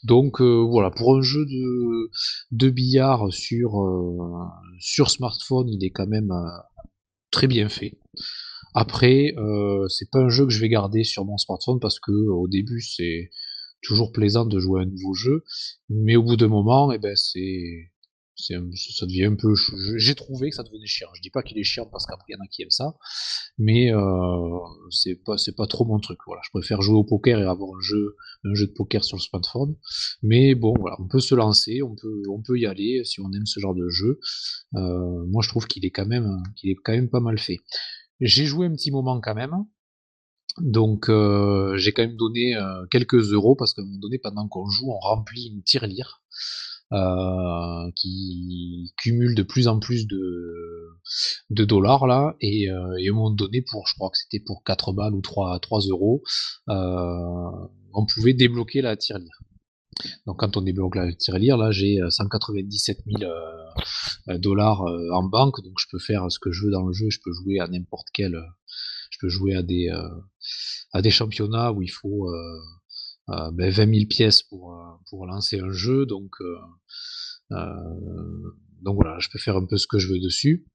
Donc euh, voilà, pour un jeu de, de billard sur, euh, sur smartphone, il est quand même euh, très bien fait. Après, c'est pas un jeu que je vais garder sur mon smartphone parce que au début c'est toujours plaisant de jouer à un nouveau jeu, mais au bout d'un moment, eh ben c'est ça devient un peu. J'ai trouvé que ça devenait chiant. Je dis pas qu'il est chiant parce qu'après il y en a qui aiment ça, mais euh, c'est pas c'est pas trop mon truc. Voilà, je préfère jouer au poker et avoir un jeu un jeu de poker sur le smartphone. Mais bon, voilà, on peut se lancer, on peut on peut y aller si on aime ce genre de jeu. Euh, moi, je trouve qu'il est quand même qu'il est quand même pas mal fait. J'ai joué un petit moment quand même. Donc euh, j'ai quand même donné euh, quelques euros parce qu'à un moment donné, pendant qu'on joue, on remplit une tirelire. Euh, qui cumule de plus en plus de, dollars là, et, et, à un moment donné, pour, je crois que c'était pour 4 balles ou 3, 3 euros, on pouvait débloquer la tirelire. Donc quand on débloque la tirelire, là j'ai 197 000 dollars en banque, donc je peux faire ce que je veux dans le jeu, je peux jouer à n'importe quel, je peux jouer à des à des championnats où il faut euh, ben 20 000 pièces pour, euh, pour lancer un jeu. Donc, euh, donc voilà, je peux faire un peu ce que je veux dessus.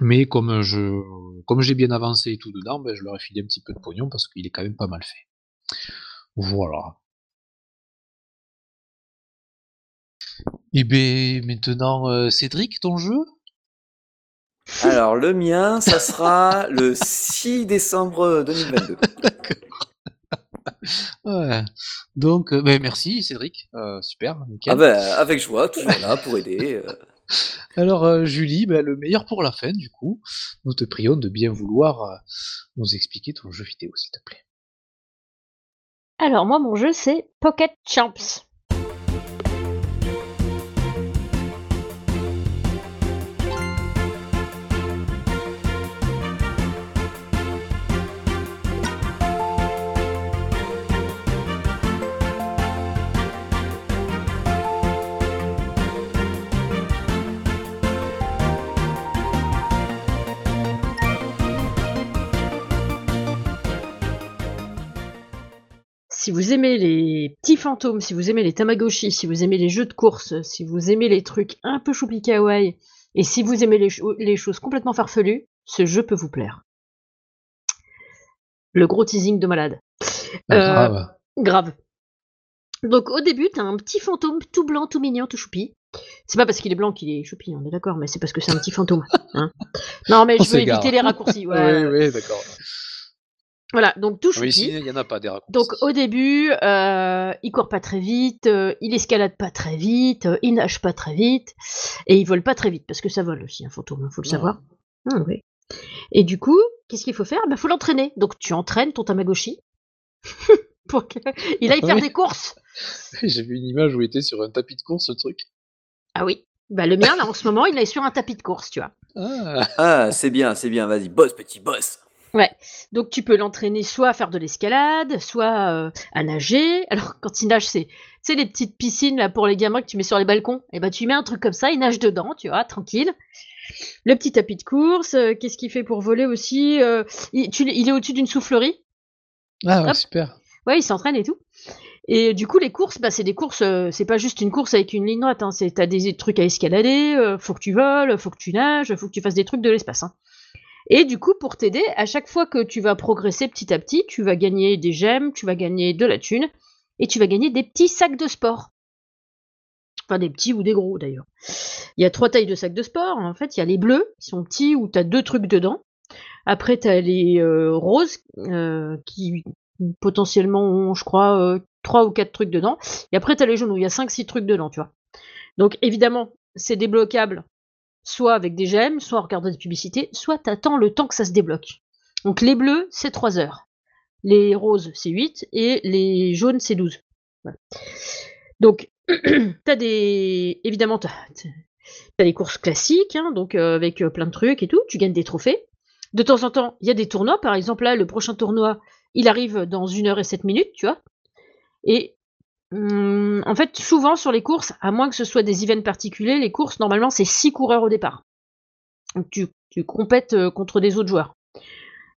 Mais comme je comme j'ai bien avancé et tout dedans, ben je leur ai filé un petit peu de pognon parce qu'il est quand même pas mal fait. Voilà. Et bien maintenant, Cédric, ton jeu?
Alors le mien, ça sera le 6 décembre 2022. *laughs*
ouais. Donc, euh, ben, merci Cédric, euh, super,
nickel. Ah ben, avec joie, toujours là pour aider. Euh. *laughs*
Alors Julie, ben, le meilleur pour la fin du coup. Nous te prions de bien vouloir nous expliquer ton jeu vidéo s'il te plaît.
Alors moi mon jeu c'est Pocket Champs. Si vous aimez les petits fantômes, si vous aimez les Tamagotchi, si vous aimez les jeux de course, si vous aimez les trucs un peu choupi kawaii, et si vous aimez les, les choses complètement farfelues, ce jeu peut vous plaire. Le gros teasing de malade.
Ah,
Euh,
grave.
Grave. Donc au début, t'as un petit fantôme tout blanc, tout mignon, tout choupi. C'est pas parce qu'il est blanc qu'il est choupi, on est d'accord, mais c'est parce que c'est un petit fantôme. hein. Non, mais *laughs*
On
je veux éviter les raccourcis. ouais. *laughs*
Oui, oui, d'accord.
Voilà, donc tout
Oui,
choupi.
ici, il n'y en a pas des raccourcis.
Donc au début, euh, il court pas très vite, euh, il escalade pas très vite, euh, il nage pas très vite, et il vole pas très vite, parce que ça vole aussi un fantôme, hein, faut le
Ah.
savoir. Ah, oui. Et du coup, qu'est-ce qu'il faut faire? Bah faut l'entraîner. Donc tu entraînes ton Tamagotchi *laughs* pour qu'il *laughs* aille faire
Oui.
des courses. *laughs*
J'ai vu une image où il était sur un tapis de course, le truc.
Ah oui. Bah le mien là en ce moment, il est sur un tapis de course, tu vois.
Ah,
Ah, c'est bien, c'est bien, vas-y, boss, petit boss.
Donc tu peux l'entraîner soit à faire de l'escalade, soit euh, à nager. *laughs* Alors quand il nage, c'est c'est les petites piscines là pour les gamins que tu mets sur les balcons. Et bah tu mets un truc comme ça, il nage dedans, tu vois, tranquille. Le petit tapis de course, euh, qu'est-ce qu'il fait pour voler aussi Euh, il, tu- il est au-dessus d'une soufflerie.
ah ouais, super.
Ouais, il s'entraîne et tout. Et du coup, les courses, bah, c'est des courses, euh, c'est pas juste une course avec une ligne droite. Hein, c'est t'as des trucs à escalader, euh, faut que tu voles, faut que tu nages, faut que tu fasses des trucs de l'espace. Hein. Et du coup, pour t'aider, à chaque fois que tu vas progresser petit à petit, tu vas gagner des gemmes, tu vas gagner de la thune, et tu vas gagner des petits sacs de sport. Enfin, des petits ou des gros d'ailleurs. Il y a trois tailles de sacs de sport. En fait, il y a les bleus, qui sont petits, où tu as deux trucs dedans. Après, tu as les euh, roses, euh, qui potentiellement ont, je crois, euh, trois ou quatre trucs dedans. Et après, tu as les jaunes, où il y a cinq, six trucs dedans, tu vois. Donc, évidemment, c'est débloquable soit avec des gemmes, soit en regardant des publicités, soit tu attends le temps que ça se débloque. Donc, les bleus, c'est 3 heures. Les roses, c'est 8. Et les jaunes, c'est 12. Voilà. Donc, *clears throat* t'as des. Évidemment, t'as as les courses classiques, hein, donc euh, avec euh, plein de trucs et tout. Tu gagnes des trophées. De temps en temps, il y a des tournois. Par exemple, là, le prochain tournoi, il arrive dans 1 heure et 7 minutes, tu vois. Et hum, en fait, souvent sur les courses, à moins que ce soit des events particuliers, les courses, normalement, c'est 6 coureurs au départ. Donc, tu, tu compètes euh, contre des autres joueurs.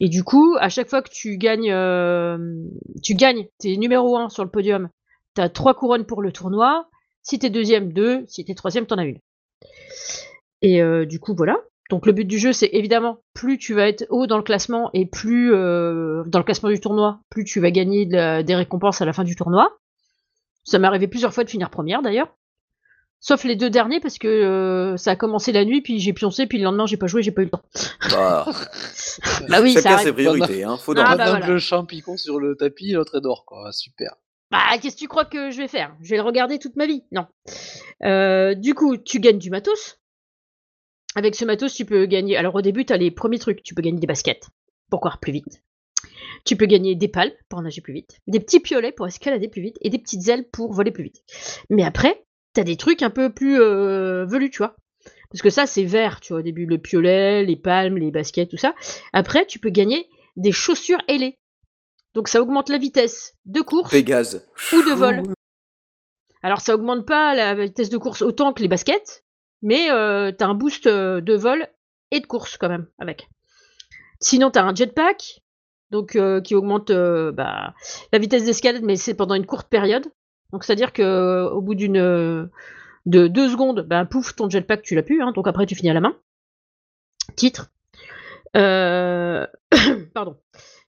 Et du coup, à chaque fois que tu gagnes, euh, tu gagnes, t'es numéro 1 sur le podium, t'as 3 couronnes pour le tournoi. Si t'es deuxième, 2. Si t'es troisième, t'en as une. Et euh, du coup, voilà. Donc le but du jeu, c'est évidemment, plus tu vas être haut dans le classement et plus dans le classement du tournoi, plus tu vas gagner des récompenses à la fin du tournoi. Ça m'est arrivé plusieurs fois de finir première d'ailleurs. Sauf les deux derniers parce que euh, ça a commencé la nuit, puis j'ai pioncé, puis le lendemain j'ai pas joué, j'ai pas eu le temps.
Bah, *laughs*
Bah oui, ça
chacun
arrive.
ses priorités, hein, faut
Ah, bah voilà.
le champignon sur le tapis, l'autre est dehors, quoi. Super.
Bah, qu'est-ce que tu crois que je vais faire? Je vais le regarder toute ma vie? Non. Euh, du coup, tu gagnes du matos. Avec ce matos, tu peux gagner. Alors, au début, tu as les premiers trucs. Tu peux gagner des baskets pour courir plus vite. Tu peux gagner des pales pour nager plus vite. Des petits piolets pour escalader plus vite. Et des petites ailes pour voler plus vite. Mais après, tu as des trucs un peu plus euh, velus, tu vois. Parce que ça, c'est vert, tu vois, au début, le piolet, les palmes, les baskets, tout ça. Après, tu peux gagner des chaussures ailées. Donc, ça augmente la vitesse de course
Pégase.
ou de vol. Alors ça augmente pas la vitesse de course autant que les baskets, mais euh, t'as un boost euh, de vol et de course quand même avec. Sinon t'as un jetpack, donc euh, qui augmente euh, bah, la vitesse d'escalade, mais c'est pendant une courte période. Donc c'est à dire que euh, au bout d'une de deux secondes, bah, pouf, ton jetpack tu l'as plus, hein, donc après tu finis à la main. Titre. Euh, *coughs* Pardon,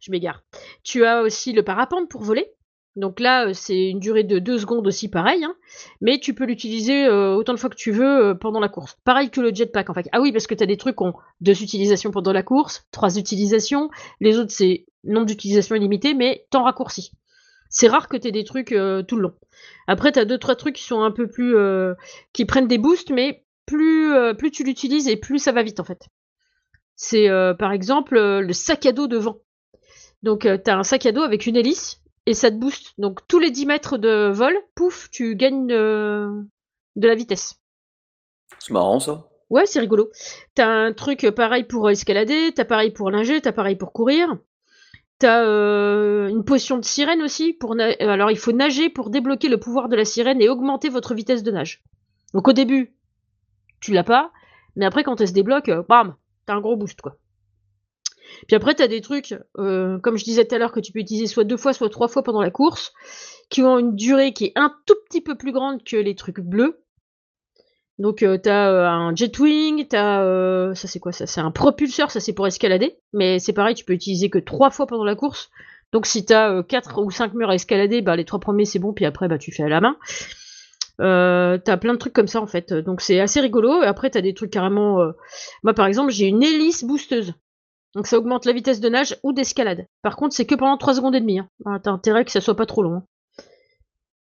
je m'égare. Tu as aussi le parapente pour voler. Donc là, euh, c'est une durée de 2 secondes aussi, pareil. hein. Mais tu peux l'utiliser euh, autant de fois que tu veux euh, pendant la course. Pareil que le jetpack, en fait. Ah oui, parce que tu as des trucs qui ont deux utilisations pendant la course, trois utilisations. Les autres, c'est nombre d'utilisations illimité, mais temps raccourci. C'est rare que tu aies des trucs tout le long. Après, tu as deux, trois trucs qui sont un peu plus... qui prennent des boosts, mais plus, plus tu l'utilises et plus ça va vite, en fait. C'est, par exemple, le sac à dos de vent. Donc, tu as un sac à dos avec une hélice et ça te booste. Donc tous les 10 mètres de vol, pouf, tu gagnes euh, de la vitesse.
C'est marrant ça.
Ouais, c'est rigolo. T'as un truc pareil pour escalader, t'as pareil pour linger, t'as pareil pour courir. T'as euh, une potion de sirène aussi. Pour na- euh, Alors il faut nager pour débloquer le pouvoir de la sirène et augmenter votre vitesse de nage. Donc au début, tu l'as pas, mais après quand elle se débloque, bam, t'as un gros boost quoi. Puis après, tu as des trucs, euh, comme je disais tout à l'heure, que tu peux utiliser soit deux fois, soit trois fois pendant la course, qui ont une durée qui est un tout petit peu plus grande que les trucs bleus. Donc euh, euh, un jetwing, t'as euh, ça c'est quoi ça C'est un propulseur, ça c'est pour escalader, mais c'est pareil, tu peux utiliser que trois fois pendant la course. Donc si euh, quatre ou cinq murs à escalader, bah les trois premiers c'est bon, puis après bah tu fais à la main. T'as plein de trucs comme ça en fait, donc c'est assez rigolo. Et après t'as des trucs carrément. Moi par exemple j'ai une hélice boosteuse, donc ça augmente la vitesse de nage ou d'escalade. Par contre c'est que pendant 3 secondes et demie. Hein. T'as intérêt que ça soit pas trop long. hein.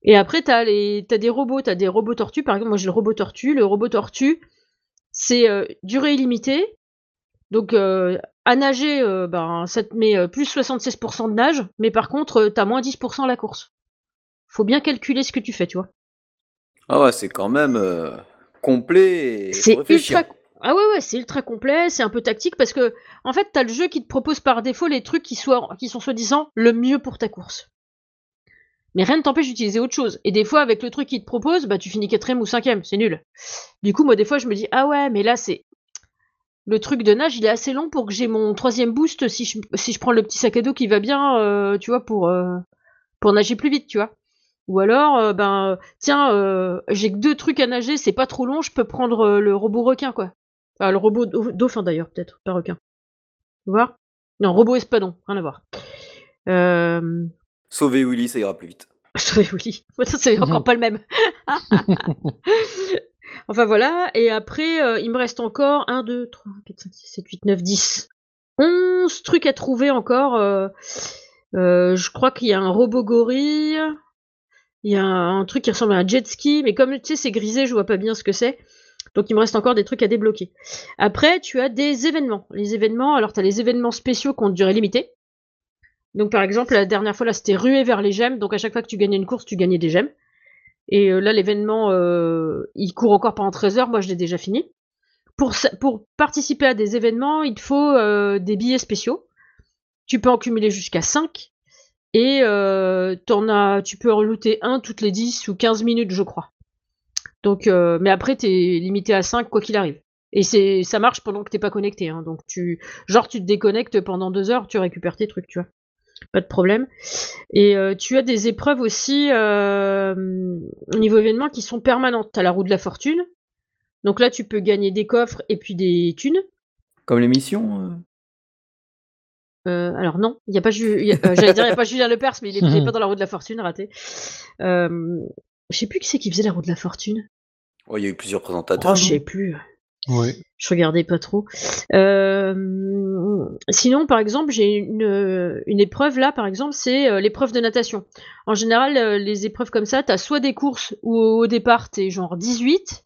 Et après, t'as les, des robots, t'as des robots tortues. Par exemple, moi j'ai le robot tortue. Le robot tortue, c'est euh, durée illimitée. Donc euh, à nager, euh, ben, ça te met plus 76% de nage, mais par contre, t'as moins 10% à la course. Faut bien calculer ce que tu fais, tu vois.
Ah ouais, c'est quand même complet
C'est ultra. Ah ouais, ouais, c'est ultra complet, c'est un peu tactique parce que, en fait, t'as le jeu qui te propose par défaut les trucs qui, sont soi-disant le mieux pour ta course. Mais rien ne t'empêche d'utiliser autre chose. Et des fois, avec le truc qu'il te propose, bah tu finis quatrième ou cinquième, c'est nul. Du coup, moi, des fois, je me dis, ah ouais, mais là, c'est. Le truc de nage, il est assez long pour que j'ai mon troisième boost si je, prends le petit sac à dos qui va bien, euh, tu vois, pour, euh, pour nager plus vite, tu vois. Ou alors, euh, ben, tiens, j'ai que deux trucs à nager, c'est pas trop long, je peux prendre le robot requin, quoi. Enfin, le robot dau- dauphin d'ailleurs, peut-être, pas requin. Tu vois? Non, robot espadon, rien à voir. Euh...
Sauver Willy, ça ira plus vite. *laughs*
Oui. *laughs* Ça, c'est encore pas le même. *laughs* enfin voilà, et après, euh, il me reste encore 1, 2, 3, 4, 5, 6, 7, 8, 9, 10. 11 trucs à trouver encore. euh, euh, je crois qu'il y a un robot gorille. Il y a un truc qui ressemble à un jet ski, mais comme tu sais, c'est grisé, je vois pas bien ce que c'est. Donc il me reste encore des trucs à débloquer. Après, tu as des événements. Les événements, alors tu as les événements spéciaux qui ont une durée limitée. Donc par exemple, la dernière fois là, c'était ruée vers les gemmes. Donc à chaque fois que tu gagnais une course, tu gagnais des gemmes. Et euh, là, l'événement, euh, il court encore pendant 13 heures. Moi, je l'ai déjà fini. Pour, participer à des événements, il te faut euh, des billets spéciaux. Tu peux en cumuler jusqu'à 5. Et euh, t'en as, tu peux en looter un toutes les 10 ou 15 minutes, je crois. Donc, euh, mais après, t'es limité à 5 quoi qu'il arrive. Et c'est, ça marche pendant que t'es pas connecté. Hein. Donc, tu, genre, tu te déconnectes pendant deux heures, tu récupères tes trucs, tu vois. Pas de problème. Et euh, tu as des épreuves aussi euh, au niveau événement qui sont permanentes. T'as la roue de la fortune. Donc là, tu peux gagner des coffres et puis des thunes.
Comme l'émission.
Euh, alors non, il y a pas Ju- il y a- euh, j'allais dire il y a pas *laughs* Julien Lepers, mais il est, il est pas dans la roue de la fortune, raté. Je sais plus qui c'est qui faisait la roue de la fortune.
Oh, il y a eu plusieurs présentateurs.
Oh, je sais plus.
Ouais.
Je regardais pas trop. Euh, sinon, par exemple, j'ai une, une épreuve là, par exemple, c'est euh, l'épreuve de natation. En général, euh, les épreuves comme ça, t'as soit des courses où au départ t'es genre 18,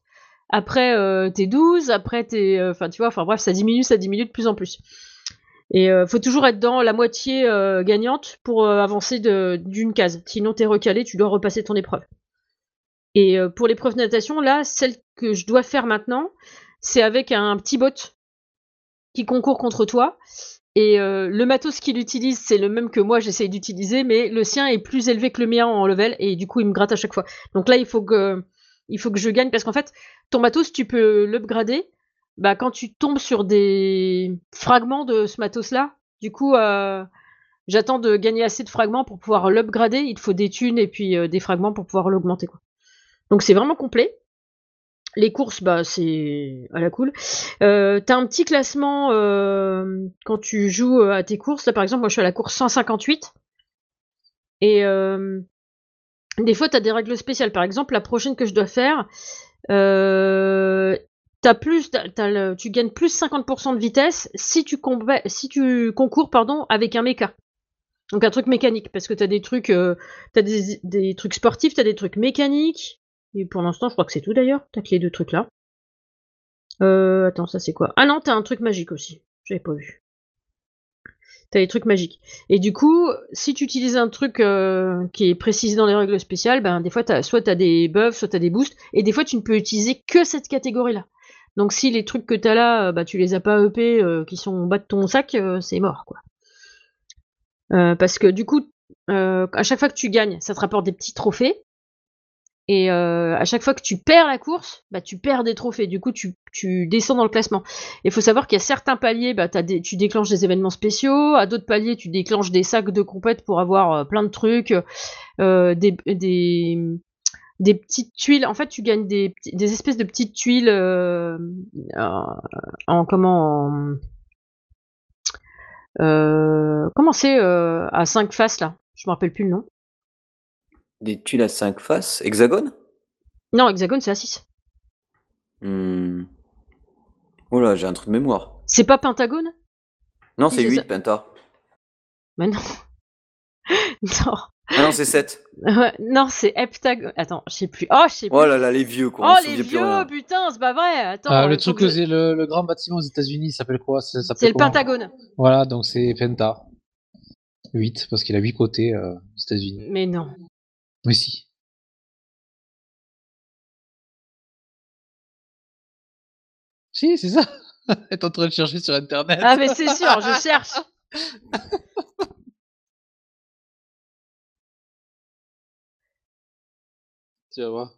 après euh, t'es 12, après t'es. euh, Enfin, tu vois, enfin bref, ça diminue, ça diminue de plus en plus. Et euh, faut toujours être dans la moitié euh, gagnante pour euh, avancer de- d'une case. Sinon, t'es recalé, tu dois repasser ton épreuve. Et euh, pour l'épreuve de natation, là, celle que je dois faire maintenant, c'est avec un petit bot qui concourt contre toi. Et euh, le matos qu'il utilise, c'est le même que moi j'essaye d'utiliser, mais le sien est plus élevé que le mien en level, et du coup il me gratte à chaque fois. Donc là, il faut que, il faut que je gagne, parce qu'en fait, ton matos, tu peux l'upgrader bah, quand tu tombes sur des fragments de ce matos-là. Du coup, euh, j'attends de gagner assez de fragments pour pouvoir l'upgrader. Il te faut des thunes et puis des fragments pour pouvoir l'augmenter. Donc c'est vraiment complet. Les courses, bah c'est à la cool. Euh, T'as un petit classement euh, quand tu joues euh, à tes courses. Là, par exemple, moi je suis à la course 158. Et euh, des fois, t'as des règles spéciales. Par exemple, la prochaine que je dois faire, t'as plus, t'as le- tu gagnes plus 50% de vitesse si tu, si tu concours pardon, avec un méca. Donc un truc mécanique, parce que t'as des trucs, euh, t'as des trucs sportifs, t'as des trucs mécaniques. Et pour l'instant, je crois que c'est tout d'ailleurs. T'as que les deux trucs là. Euh, attends, ça c'est quoi? Ah non, t'as un truc magique aussi. J'avais pas vu. T'as des trucs magiques. Et du coup, si tu utilises un truc euh, qui est précisé dans les règles spéciales, ben des fois soit t'as des buffs, soit t'as des boosts, et des fois tu ne peux utiliser que cette catégorie-là. Donc si les trucs que t'as là, euh, bah tu les as pas EP, euh, qui sont en bas de ton sac, c'est mort quoi. Parce que du coup, à chaque fois que tu gagnes, ça te rapporte des petits trophées. Et euh, à chaque fois que tu perds la course, bah, tu perds des trophées. Du coup, tu, tu descends dans le classement. Il faut savoir qu'il y a certains paliers, bah, tu déclenches des événements spéciaux. À d'autres paliers, tu déclenches des sacs de compète pour avoir euh, plein de trucs, euh, des, des, des petites tuiles. En fait, tu gagnes des, des espèces de petites tuiles euh, en comment en, euh, comment c'est à 5 faces là? Je me rappelle plus le nom.
Des tuiles à 5 faces? Hexagone?
Non, hexagone c'est à 6.
Hmm. Oh là, j'ai un truc de mémoire.
C'est pas pentagone?
Non, c'est
c'est
8
ça.
penta.
Mais non. *laughs* non.
Ah non, c'est 7.
Ouais, non, c'est heptagone. Attends, je sais plus. Oh, je sais plus.
Oh là là, les vieux quoi.
Oh, les vieux,
rien.
putain, c'est pas vrai. Attends.
Ah, le truc,
que
c'est le, le grand bâtiment aux États-Unis, il s'appelle quoi?
C'est le pentagone.
Voilà, donc c'est Penta. 8, parce qu'il a 8 côtés euh, aux États-Unis.
Mais non.
Mais si. C'est ça. *laughs* Est en train de chercher sur internet.
Ah, mais c'est sûr, je cherche. *laughs*
Tu vas voir.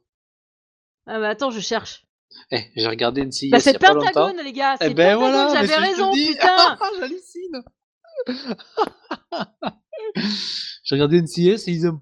Ah, bah attends, je cherche.
Eh, j'ai regardé NCIS
Bah,
il
c'est pentagone, les gars.
Eh
C'est
ben
pentagone,
voilà, mais
j'avais raison, putain. *laughs*
J'hallucine. j'ai regardé NCIS et ils en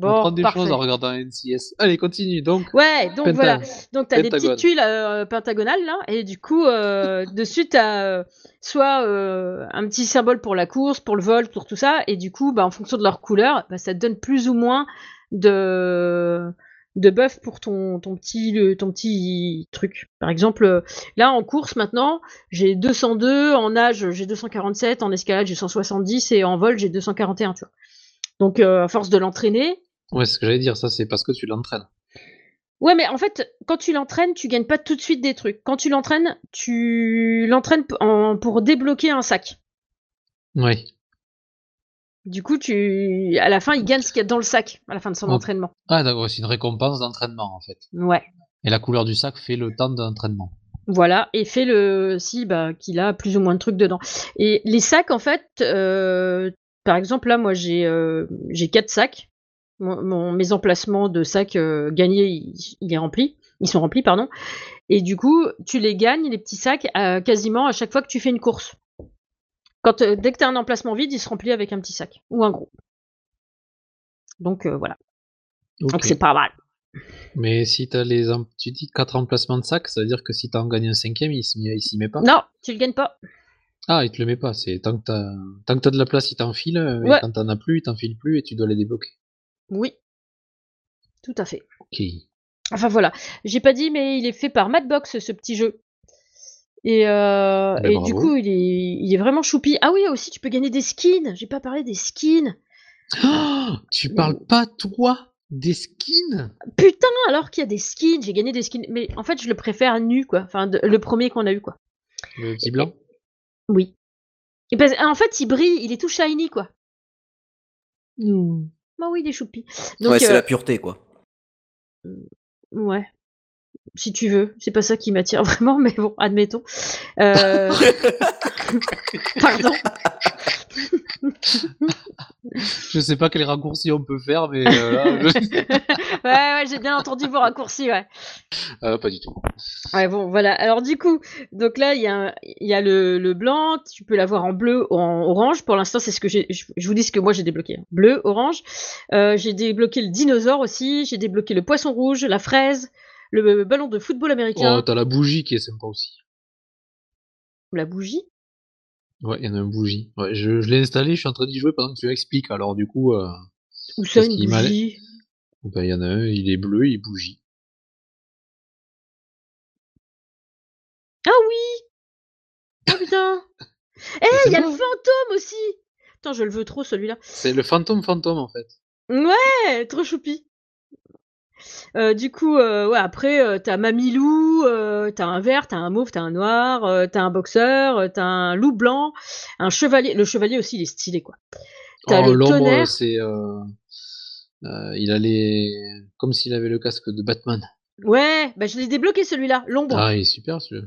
parlaient. On
Bon,
apprend des
parfait.
choses en regardant NCIS. Allez, continue donc.
Ouais, donc voilà. Donc t'as des
Pentagone.
petites tuiles euh, pentagonales là, et du coup euh, *laughs* dessus t'as euh, soit euh, un petit symbole pour la course, pour le vol, pour tout ça, et du coup bah en fonction de leur couleur, bah, ça te donne plus ou moins de de buff pour ton ton petit le- ton petit truc. Par exemple, euh, là en course maintenant, j'ai 202, en nage j'ai 247, en escalade j'ai 170 et en vol j'ai 241, tu vois. Donc euh, à force de l'entraîner,
Ouais, c'est ce que j'allais dire, ça c'est parce que tu l'entraînes.
Ouais, mais en fait, quand tu l'entraînes, tu gagnes pas tout de suite des trucs. Quand tu l'entraînes, tu l'entraînes pour débloquer un sac.
Oui.
Du coup, tu, à la fin, il gagne ce qu'il y a dans le sac à la fin de son
Ok.
entraînement.
Ah d'accord, c'est une récompense d'entraînement en fait.
Ouais.
Et la couleur du sac fait le temps d'entraînement.
Voilà, et fait le si bah qu'il a plus ou moins de trucs dedans. Et les sacs, en fait, euh, par exemple là, moi j'ai euh, j'ai quatre sacs. Mon, mon- mes emplacements de sacs euh, gagnés, il, il est rempli. Ils sont remplis, pardon. Et du coup, tu les gagnes les petits sacs euh, quasiment à chaque fois que tu fais une course. Quand euh, dès que tu as un emplacement vide, il se remplit avec un petit sac ou un gros. Donc euh, voilà. Donc c'est pas mal.
Mais si t'as les tu dis quatre emplacements de sac, ça veut dire que si t'en gagnes un cinquième, il s'y met pas?
Non, tu le gagnes pas.
Ah, il te le met pas. C'est tant que que t'as de la place, il t'enfile.
Ouais.
Et quand t'en as plus, il t'enfile plus et tu dois les débloquer.
Oui. Tout à fait.
Ok.
Enfin voilà, j'ai pas dit, mais il est fait par Madbox ce petit jeu. Et, euh,
Ben,
et du coup, il est, il est vraiment choupi. Ah oui, aussi, tu peux gagner des skins. J'ai pas parlé des skins.
Oh, tu parles pas toi des skins?
Putain, alors qu'il y a des skins, j'ai gagné des skins. Mais en fait, je le préfère nu, quoi. Enfin, de- le premier qu'on a eu, quoi.
Le petit blanc?
Oui. Et parce- en fait, il brille, il est tout shiny, quoi. Bah oui, il est choupi. Donc,
ouais, c'est
euh,
la pureté quoi.
ouais. Si tu veux, c'est pas ça qui m'attire *laughs* vraiment, mais bon, admettons. Euh, *laughs* *laughs* Pardon. *laughs*
Je sais pas quel raccourci on peut faire, mais euh, là, *laughs* je-
ouais, ouais, j'ai bien entendu vos raccourcis, ouais.
Euh, pas du tout.
Ouais, bon, voilà. Alors, du coup, donc là, il y a, y a le, le blanc, tu peux l'avoir en bleu ou en orange. Pour l'instant, c'est ce que j'ai. Je, vous dis ce que moi j'ai débloqué. Bleu, orange. Euh, j'ai débloqué le dinosaure aussi. J'ai débloqué le poisson rouge, la fraise, le ballon de football américain,
Oh, t'as la bougie qui est sympa aussi.
la bougie?
Ouais, il y en a une bougie. Ouais, je, je l'ai installé, je suis en train d'y jouer pendant que tu l'expliques. Alors du coup, euh,
Où ça, une bougie?
Ben, il y en a un, il est bleu, il bougie.
Ah oui Oh putain *laughs* Eh, il y a le fantôme aussi Attends, je le veux trop celui-là.
C'est le fantôme fantôme en fait.
Ouais, trop choupi. Euh, du coup, euh, ouais, après, euh, t'as Mamilou, euh, t'as un vert, t'as un mauve, t'as un noir, t'as un boxeur, t'as un loup blanc, un chevalier. Le chevalier aussi, il est stylé, quoi. T'as
Oh,
le
l'ombre,
tonnerre.
c'est. Il a les. Comme s'il avait le casque de Batman.
Ouais, bah je l'ai débloqué celui-là, l'ombre.
Ah, il est super celui-là.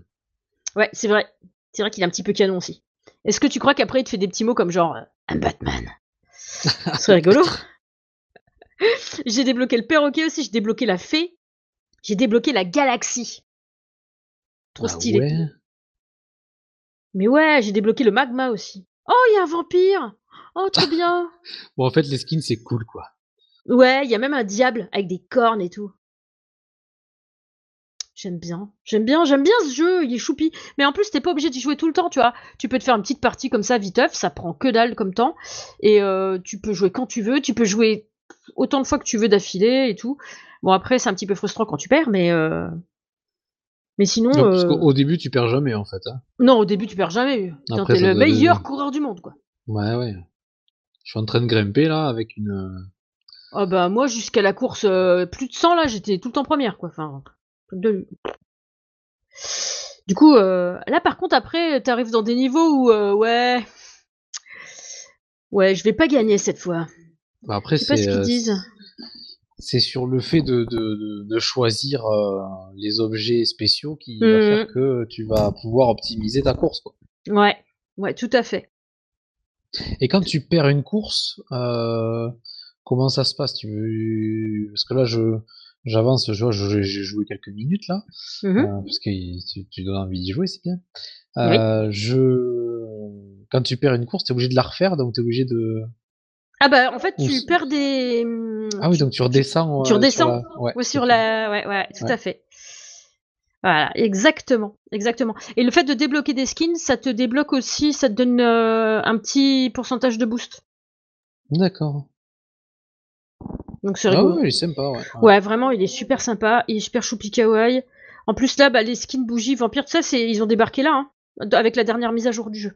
Ouais, c'est vrai. C'est vrai qu'il est un petit peu canon aussi. Est-ce que tu crois qu'après il te fait des petits mots comme genre un Batman? Ce serait *laughs* rigolo. J'ai débloqué le perroquet aussi, j'ai débloqué la fée, j'ai débloqué la galaxie. Trop
Ah
stylé.
ouais.
Mais ouais, j'ai débloqué le magma aussi. Oh, il y a un vampire Oh, trop *laughs* bien
Bon, en fait, les skins, c'est cool, quoi.
Ouais, il y a même un diable avec des cornes et tout. J'aime bien. J'aime bien, j'aime bien ce jeu, il est choupi. Mais en plus, t'es pas obligé d'y jouer tout le temps, tu vois. Tu peux te faire une petite partie comme ça, viteuf, ça prend que dalle comme temps. Et euh, tu peux jouer quand tu veux, tu peux jouer autant de fois que tu veux d'affilée et tout. Bon, après, c'est un petit peu frustrant quand tu perds, mais... euh, Mais sinon...
Non, parce
euh,
qu'au au début, tu perds jamais, en fait. Hein.
Non, au début, tu perds jamais. T'es le meilleur coureur du monde, quoi.
Ouais, ouais. Je suis en train de grimper, là, avec une... euh,
Ah bah moi jusqu'à la course euh, plus de 100 là j'étais tout le temps première quoi. Enfin, de... Du coup euh, là par contre après t'arrives dans des niveaux où euh, ouais ouais je vais pas gagner cette fois.
Bah, après,
ce qu'ils
euh,
disent.
c'est sur le fait de, de, de, choisir euh, les objets spéciaux qui va faire que tu vas pouvoir optimiser ta course. Quoi.
Ouais ouais tout à fait.
Et quand tu perds une course, euh, comment ça se passe? Tu. Parce que là, je j'avance, j'ai joué quelques minutes là, euh, parce que tu, tu donnes envie d'y jouer, c'est bien. Je... Quand tu perds une course, tu es obligé de la refaire, donc tu es obligé de...
Ah bah en fait
Ou
tu perds des hum,
Ah oui, donc tu redescends.
tu
euh,
redescends
sur la... Ouais,
Ouais, sur la. Ouais, ouais, tout
Ouais.
à fait. Voilà, exactement, exactement. Et le fait de débloquer des skins, ça te débloque aussi, ça te donne euh, un petit pourcentage de boost.
D'accord.
Donc c'est
Ah ouais, il est sympa, ouais.
Ouais, vraiment, il est super sympa, il est super choupi kawaii. En plus là, bah, les skins bougies vampires, tout ça, c'est ils ont débarqué là, hein, avec la dernière mise à jour du jeu.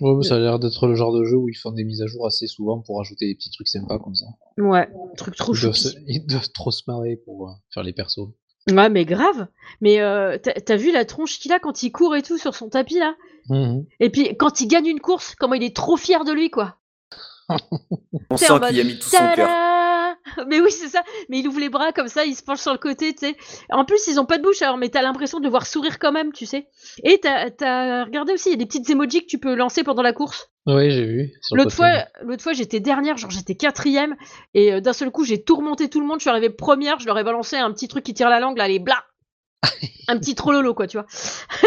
Ouais, mais ça a l'air d'être le genre de jeu où ils font des mises à jour assez souvent pour ajouter des petits trucs sympas comme ça.
Ouais, truc trop
Ils doivent, se- *laughs* ils doivent trop se marrer pour euh, faire les persos.
Ouais, mais grave. Mais euh, t'as vu la tronche qu'il a quand il court et tout sur son tapis là?
Mhm.
Et puis quand il gagne une course, comment il est trop fier de lui quoi. *laughs*
On sent qu'il a mis tout son cœur. *laughs*
Mais oui, c'est ça. Mais il ouvre les bras comme ça, il se penche sur le côté, tu sais. En plus, ils ont pas de bouche, alors, mais t'as l'impression de le voir sourire quand même, tu sais. Et t'as as regardé aussi, il y a des petites emojis que tu peux lancer pendant la course.
Ouais, j'ai vu.
L'autre fois, l'autre fois, j'étais dernière, genre j'étais quatrième, et euh, d'un seul coup, j'ai tout remonté tout le monde. Je suis arrivée première, je leur ai balancé un petit truc qui tire la langue, là, les blas. *laughs* un petit trollolo, quoi, tu vois.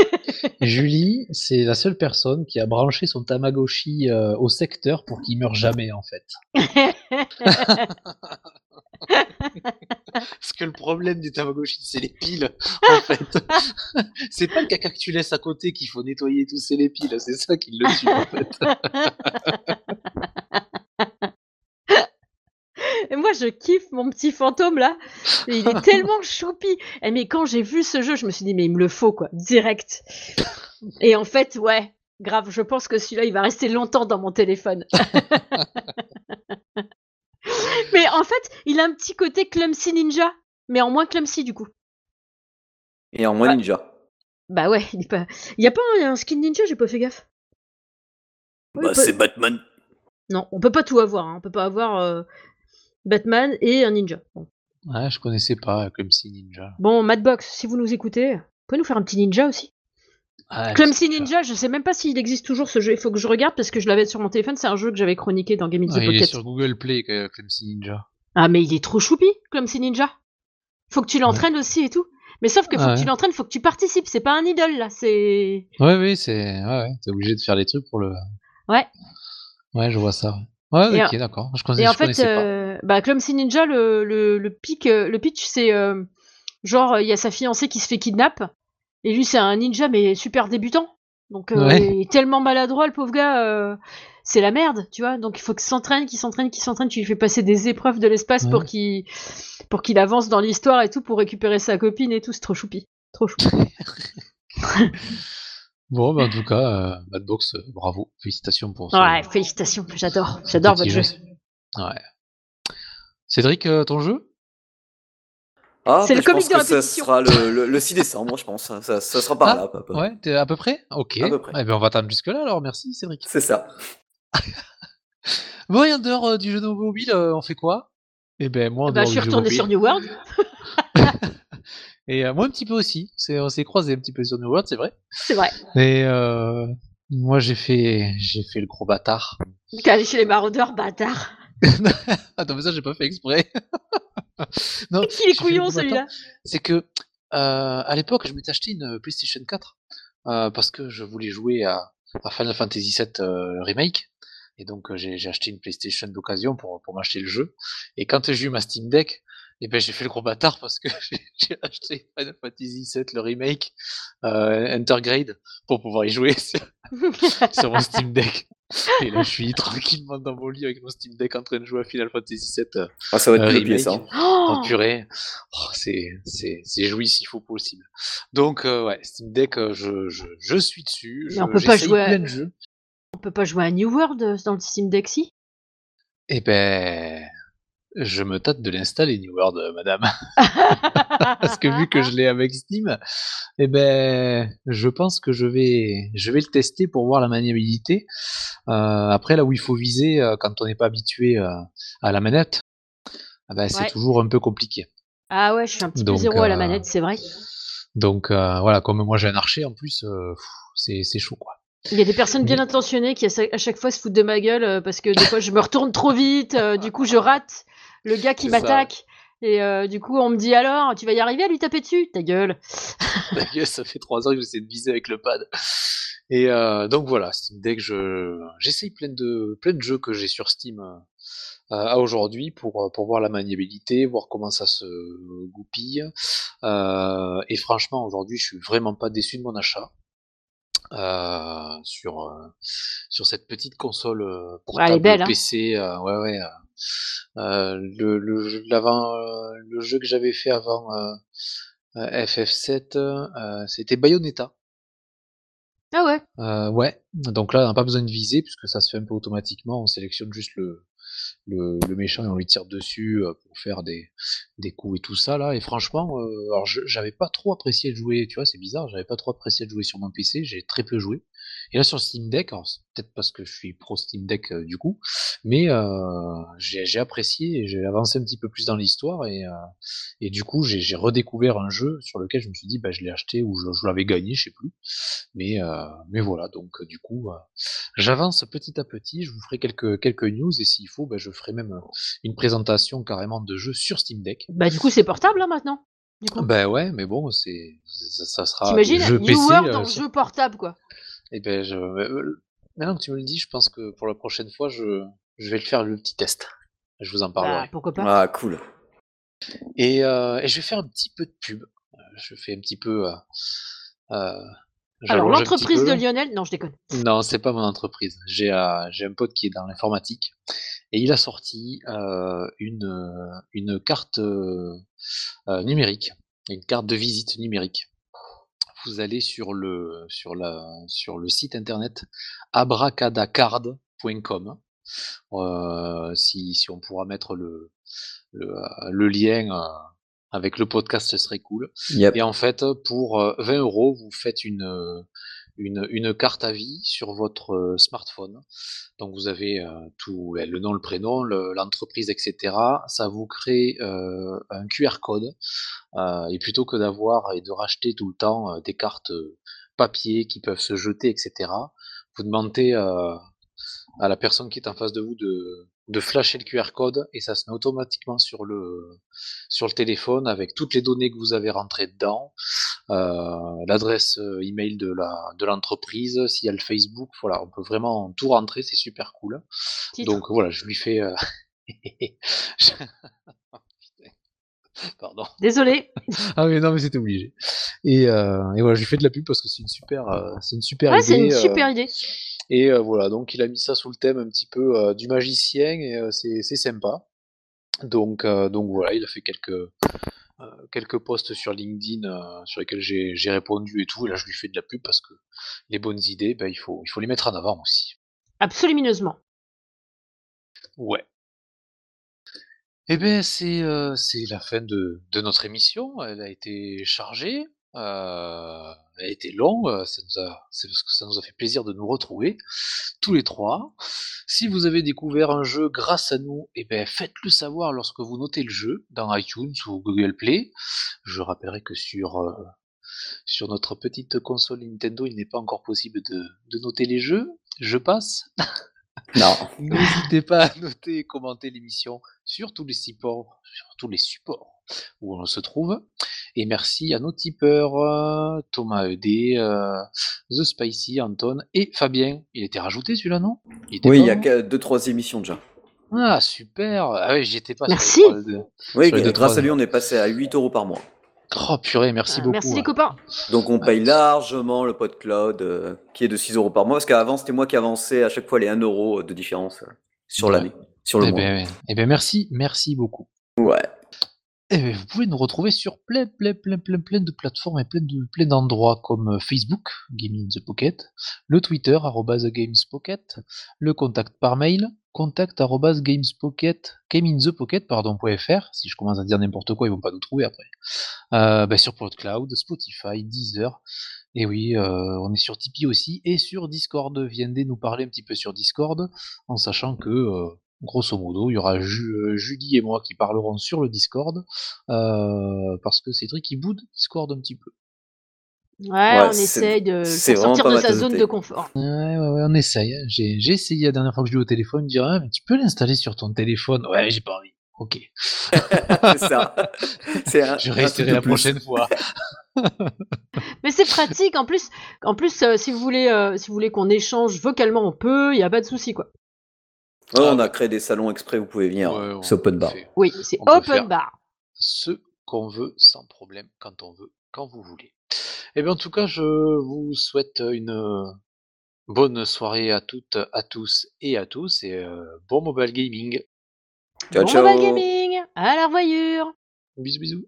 *laughs*
Julie, c'est la seule personne qui a branché son Tamagotchi euh, au secteur pour qu'il meure jamais, en fait. Parce que le problème du Tamagotchi, c'est les piles, en fait. *laughs* c'est pas le caca que tu laisses à côté qu'il faut nettoyer tout, c'est les piles. C'est ça qui le tue, en fait.
Et moi, je kiffe mon petit fantôme là. Il est *laughs* tellement choupi. Et mais quand j'ai vu ce jeu, je me suis dit, mais il me le faut, quoi, direct. Et en fait, ouais, grave, je pense que celui-là, il va rester longtemps dans mon téléphone. *laughs* mais en fait, il a un petit côté Clumsy Ninja, mais en moins Clumsy du coup.
Et en moins
Ouais.
ninja.
Bah ouais, il, est pas... a pas un, un skin ninja, j'ai pas fait gaffe. Oui,
Bah, c'est Batman.
Non, on peut pas tout avoir. hein. On peut pas avoir euh, Batman et un ninja. Bon.
Ouais, je connaissais pas Clumsy Ninja.
Bon, Madbox, si vous nous écoutez, vous pouvez nous faire un petit ninja aussi?
Ah,
Clumsy. Ninja, je sais même pas s'il existe toujours ce jeu. Il faut que je regarde parce que je l'avais sur mon téléphone. C'est un jeu que j'avais chroniqué dans Game in the
Ah, il est
Pocket.
sur Google Play, Clumsy Ninja.
Ah, mais il est trop choupi, Clumsy Ninja. Faut que tu l'entraînes aussi et tout. Mais sauf que faut
Ah
que tu l'entraînes, faut que tu participes. C'est pas un idole là. C'est.
Ouais, oui, c'est. Ouais, ouais, t'es obligé de faire les trucs pour le.
Ouais.
Ouais, je vois ça. Ouais, ok, d'accord. Je, connais,
Et en
je
fait,
connaissais pas.
euh, bah, Clumsy Ninja, le, le, le, pic, euh, le pitch, c'est euh, genre, il y a sa fiancée qui se fait kidnap. Et lui, c'est un ninja, mais super débutant. Donc, euh,
Ouais.
il est tellement maladroit, le pauvre gars. euh, c'est la merde, tu vois. Donc, il faut qu'il s'entraîne, qu'il s'entraîne, qu'il s'entraîne. Tu lui fais passer des épreuves de l'espace pour qu'il pour qu'il avance dans l'histoire et tout, pour récupérer sa copine et tout. C'est trop choupi. Trop choupi. *laughs*
Bon, bah, en tout cas, euh, Madbox, euh, bravo. Félicitations pour ce,
Ouais, félicitations. J'adore. J'adore votre jeu.
Ouais. Cédric, euh, ton jeu?
Ah,
C'est
bah,
le comique de
ça sera le, le- le 6 décembre, je pense. Ça, ça sera par
Ah,
là. à peu près.
Ouais, t'es à peu près? Ok.
À peu près.
Eh ben, on va attendre jusque-là alors, merci Cédric.
C'est ça. *laughs*
Bon, et en dehors euh, du jeu de mobile, euh, on fait quoi? Eh ben, moi, en
Bah,
dehors
je suis
du jeu
retournée
mobile-
sur New World. *laughs*
Et euh, moi, un petit peu aussi. C'est, on s'est croisé un petit peu sur New World, c'est vrai.
C'est vrai.
Et euh, moi, j'ai fait, j'ai fait le gros bâtard.
Donc, aller chez les maraudeurs, bâtard. *laughs*
Attends, mais ça, j'ai pas fait exprès. *laughs*
non, Qui est couillon celui-là?
C'est que, euh, à l'époque, je m'étais acheté une PlayStation 4 euh, parce que je voulais jouer à, à Final Fantasy VII Remake. Et donc, j'ai acheté une PlayStation d'occasion pour, pour m'acheter le jeu. Et quand j'ai eu ma Steam Deck, et ben j'ai fait le gros bâtard parce que *laughs* j'ai acheté Final Fantasy VII le remake euh, Intergrade pour pouvoir y jouer *laughs* sur, mon Steam Deck. Et là je suis tranquillement dans mon lit avec mon Steam Deck en train de jouer à Final Fantasy VII.
ah ça va être euh, remake, ça.
En purée. Oh, c'est c'est c'est jouissif faut possible. Donc euh, ouais Steam Deck euh, je, je, je suis dessus.
Mais on peut pas jouer. À... On peut pas jouer à New World dans le Steam Deck si?
Eh ben je me tâte de l'installer New World, euh, madame. *laughs* Parce que vu que je l'ai avec Steam, eh ben, je pense que je vais, je vais le tester pour voir la maniabilité. Euh, après, là où il faut viser, euh, quand on n'est pas habitué à la manette, eh ben, c'est toujours un peu compliqué.
Ah ouais, je suis un petit peu zéro à la manette, c'est vrai.
Donc voilà, comme moi j'ai un archer en plus, c'est chaud quoi.
Il y a des personnes bien intentionnées qui à chaque fois se foutent de ma gueule parce que des fois je me retourne trop vite, du coup je rate le gars qui m'attaque. Et euh, du coup, on me dit alors, tu vas y arriver à lui taper dessus? Ta gueule *laughs*
Ta gueule, ça fait trois ans que j'essaie de viser avec le pad. Et euh, donc voilà, Steam Deck, je j'essaye plein de plein de jeux que j'ai sur Steam euh, à aujourd'hui pour pour voir la maniabilité, voir comment ça se goupille. et franchement, aujourd'hui, je suis vraiment pas déçu de mon achat. sur sur cette petite console portable
belle, hein.
PC, ouais ouais, euh, le, le, l'avant, euh, le jeu que j'avais fait avant euh, FF7, c'était Bayonetta.
Ah ouais.
ouais. Donc là, on n'a pas besoin de viser puisque ça se fait un peu automatiquement. On sélectionne juste le, le, le, méchant et on lui tire dessus euh, pour faire des, des coups et tout ça là. Et franchement, euh, alors j'avais pas trop apprécié de jouer, tu vois, c'est bizarre, j'avais pas trop apprécié de jouer sur mon PC, j'ai très peu joué. Et là sur Steam Deck, peut-être parce que je suis pro Steam Deck euh, du coup, mais euh, j'ai apprécié et j'ai avancé un petit peu plus dans l'histoire et, euh, et du coup j'ai redécouvert un jeu sur lequel je me suis dit bah je l'ai acheté ou je, je l'avais gagné, je sais plus. Mais mais voilà, donc du coup j'avance petit à petit, je vous ferai quelques quelques news et s'il faut, bah, je ferai même une présentation carrément de jeu sur Steam Deck.
Bah du coup c'est portable là maintenant.
Bah ouais, mais bon, c'est ça, ça sera.
T'imagines New World en jeu portable quoi.
Eh ben, je... Euh, maintenant que tu me le dis, je pense que pour la prochaine fois, je, je vais le faire le petit test. Je vous en parlerai.
Bah, pourquoi pas
Ah, cool.
Et, euh, et, je vais faire un petit peu de pub. Je fais un petit peu. Euh, euh
Alors, l'entreprise de Lionel Non, je déconne.
Non, c'est pas mon entreprise. J'ai un pote qui est dans l'informatique et il a sorti une, une carte numérique, une carte de visite numérique vous allez sur le, sur la, sur le site internet abracadacard.com. Euh, si, si on pourra mettre le, le, le lien euh, avec le podcast, ce serait cool. Et en fait, pour 20 euh, euros, vous faites une, une, carte à vie sur votre smartphone. Donc vous avez tout le nom, le prénom, l'entreprise, etc. Ça vous crée un QR code. et plutôt que d'avoir et de racheter tout le temps des cartes papier qui peuvent se jeter, etc. Vous demandez à la personne qui est en face de vous de, de flasher le QR code et ça se met automatiquement sur le, sur le téléphone avec toutes les données que vous avez rentrées dedans, euh, l'adresse euh, email de la de l'entreprise, s'il y a le Facebook, voilà, on peut vraiment tout rentrer, c'est super cool. Donc voilà, je lui fais. Euh... *laughs* *laughs* Pardon.
Désolé. *laughs*
ah oui, non, mais c'était obligé. Et, euh, et, voilà, je lui fais de la pub parce que c'est une super, c'est une super ouais,
idée. c'est une super idée.
Et euh, voilà, donc il a mis ça sous le thème un petit peu euh, du magicien et euh, c'est sympa. Donc, donc voilà, il a fait quelques, quelques posts sur LinkedIn sur lesquels j'ai répondu et tout. Et là, je lui fais de la pub parce que les bonnes idées, ben, il, faut, il faut les mettre en avant aussi.
Absolument.
Ouais. Eh bien, c'est la fin de, de, notre émission. Elle a été chargée. Euh, elle a été longue, euh, ça nous a, ça nous a fait plaisir de nous retrouver tous les trois. Si vous avez découvert un jeu grâce à nous, eh ben faites-le savoir lorsque vous notez le jeu dans iTunes ou Google Play. Je rappellerai que sur euh, sur notre petite console Nintendo, il n'est pas encore possible de, de noter les jeux. Je passe.
Non. *laughs*
N'hésitez pas à noter et commenter l'émission sur tous les supports, sur tous les supports où on se trouve. Et merci à nos tipeurs, euh, Thomas ED, euh, The Spicy, Anton et Fabien. Il était rajouté celui-là, non?
Oui, il y a deux, trois émissions déjà.
Ah, super Ah oui, j'y étais pas.
Merci
Oui, grâce à lui, on est passé à 8 euros par mois.
Oh purée, merci ah, beaucoup.
Merci les copains.
Donc on paye largement le pod cloud euh, qui est de 6 euros par mois parce qu'avant c'était moi qui avançais à chaque fois les 1 euro de différence sur l'année, sur le
eh
mois.
Ben, eh ben merci, merci beaucoup.
Ouais.
Eh ben, vous pouvez nous retrouver sur plein, plein, plein, plein, plein de plateformes et plein de d'endroits comme euh, Facebook, Gaming in the Pocket, le Twitter, GamesPocket, le contact par mail, contact gamespocket, pardon, .fr. Si je commence à dire n'importe quoi, ils vont pas nous trouver après. Euh, bah, sur PodCloud, Spotify, Deezer. Et oui, euh, on est sur Tipeee aussi et sur Discord. Viendez nous parler un petit peu sur Discord, en sachant que grosso modo, il y aura euh, Julie et moi qui parlerons sur le Discord, euh, parce que Cédric il boude Discord un petit peu.
Ouais, on essaye de sortir de sa zone de confort.
Ouais, ouais, ouais on essaye. Hein. J'ai, essayé la dernière fois que je l'ai au téléphone, dire ah, mais tu peux l'installer sur ton téléphone? Ouais, j'ai pas envie. Ok. *laughs*
c'est ça. *laughs*
je resterai la prochaine fois. *laughs*
mais c'est pratique. En plus, en plus, euh, si vous voulez, si vous voulez qu'on échange vocalement, on peut. Il y a pas de souci, quoi
on a créé des salons exprès, vous pouvez venir. c'est open bar.
Oui, c'est open bar.
Ce qu'on veut sans problème, quand on veut, quand vous voulez. Et eh bien en tout cas, je vous souhaite une bonne soirée à toutes, à tous et à tous et euh, bon mobile gaming.
Ciao, bon mobile gaming, à la revoyure.
Bisous bisous.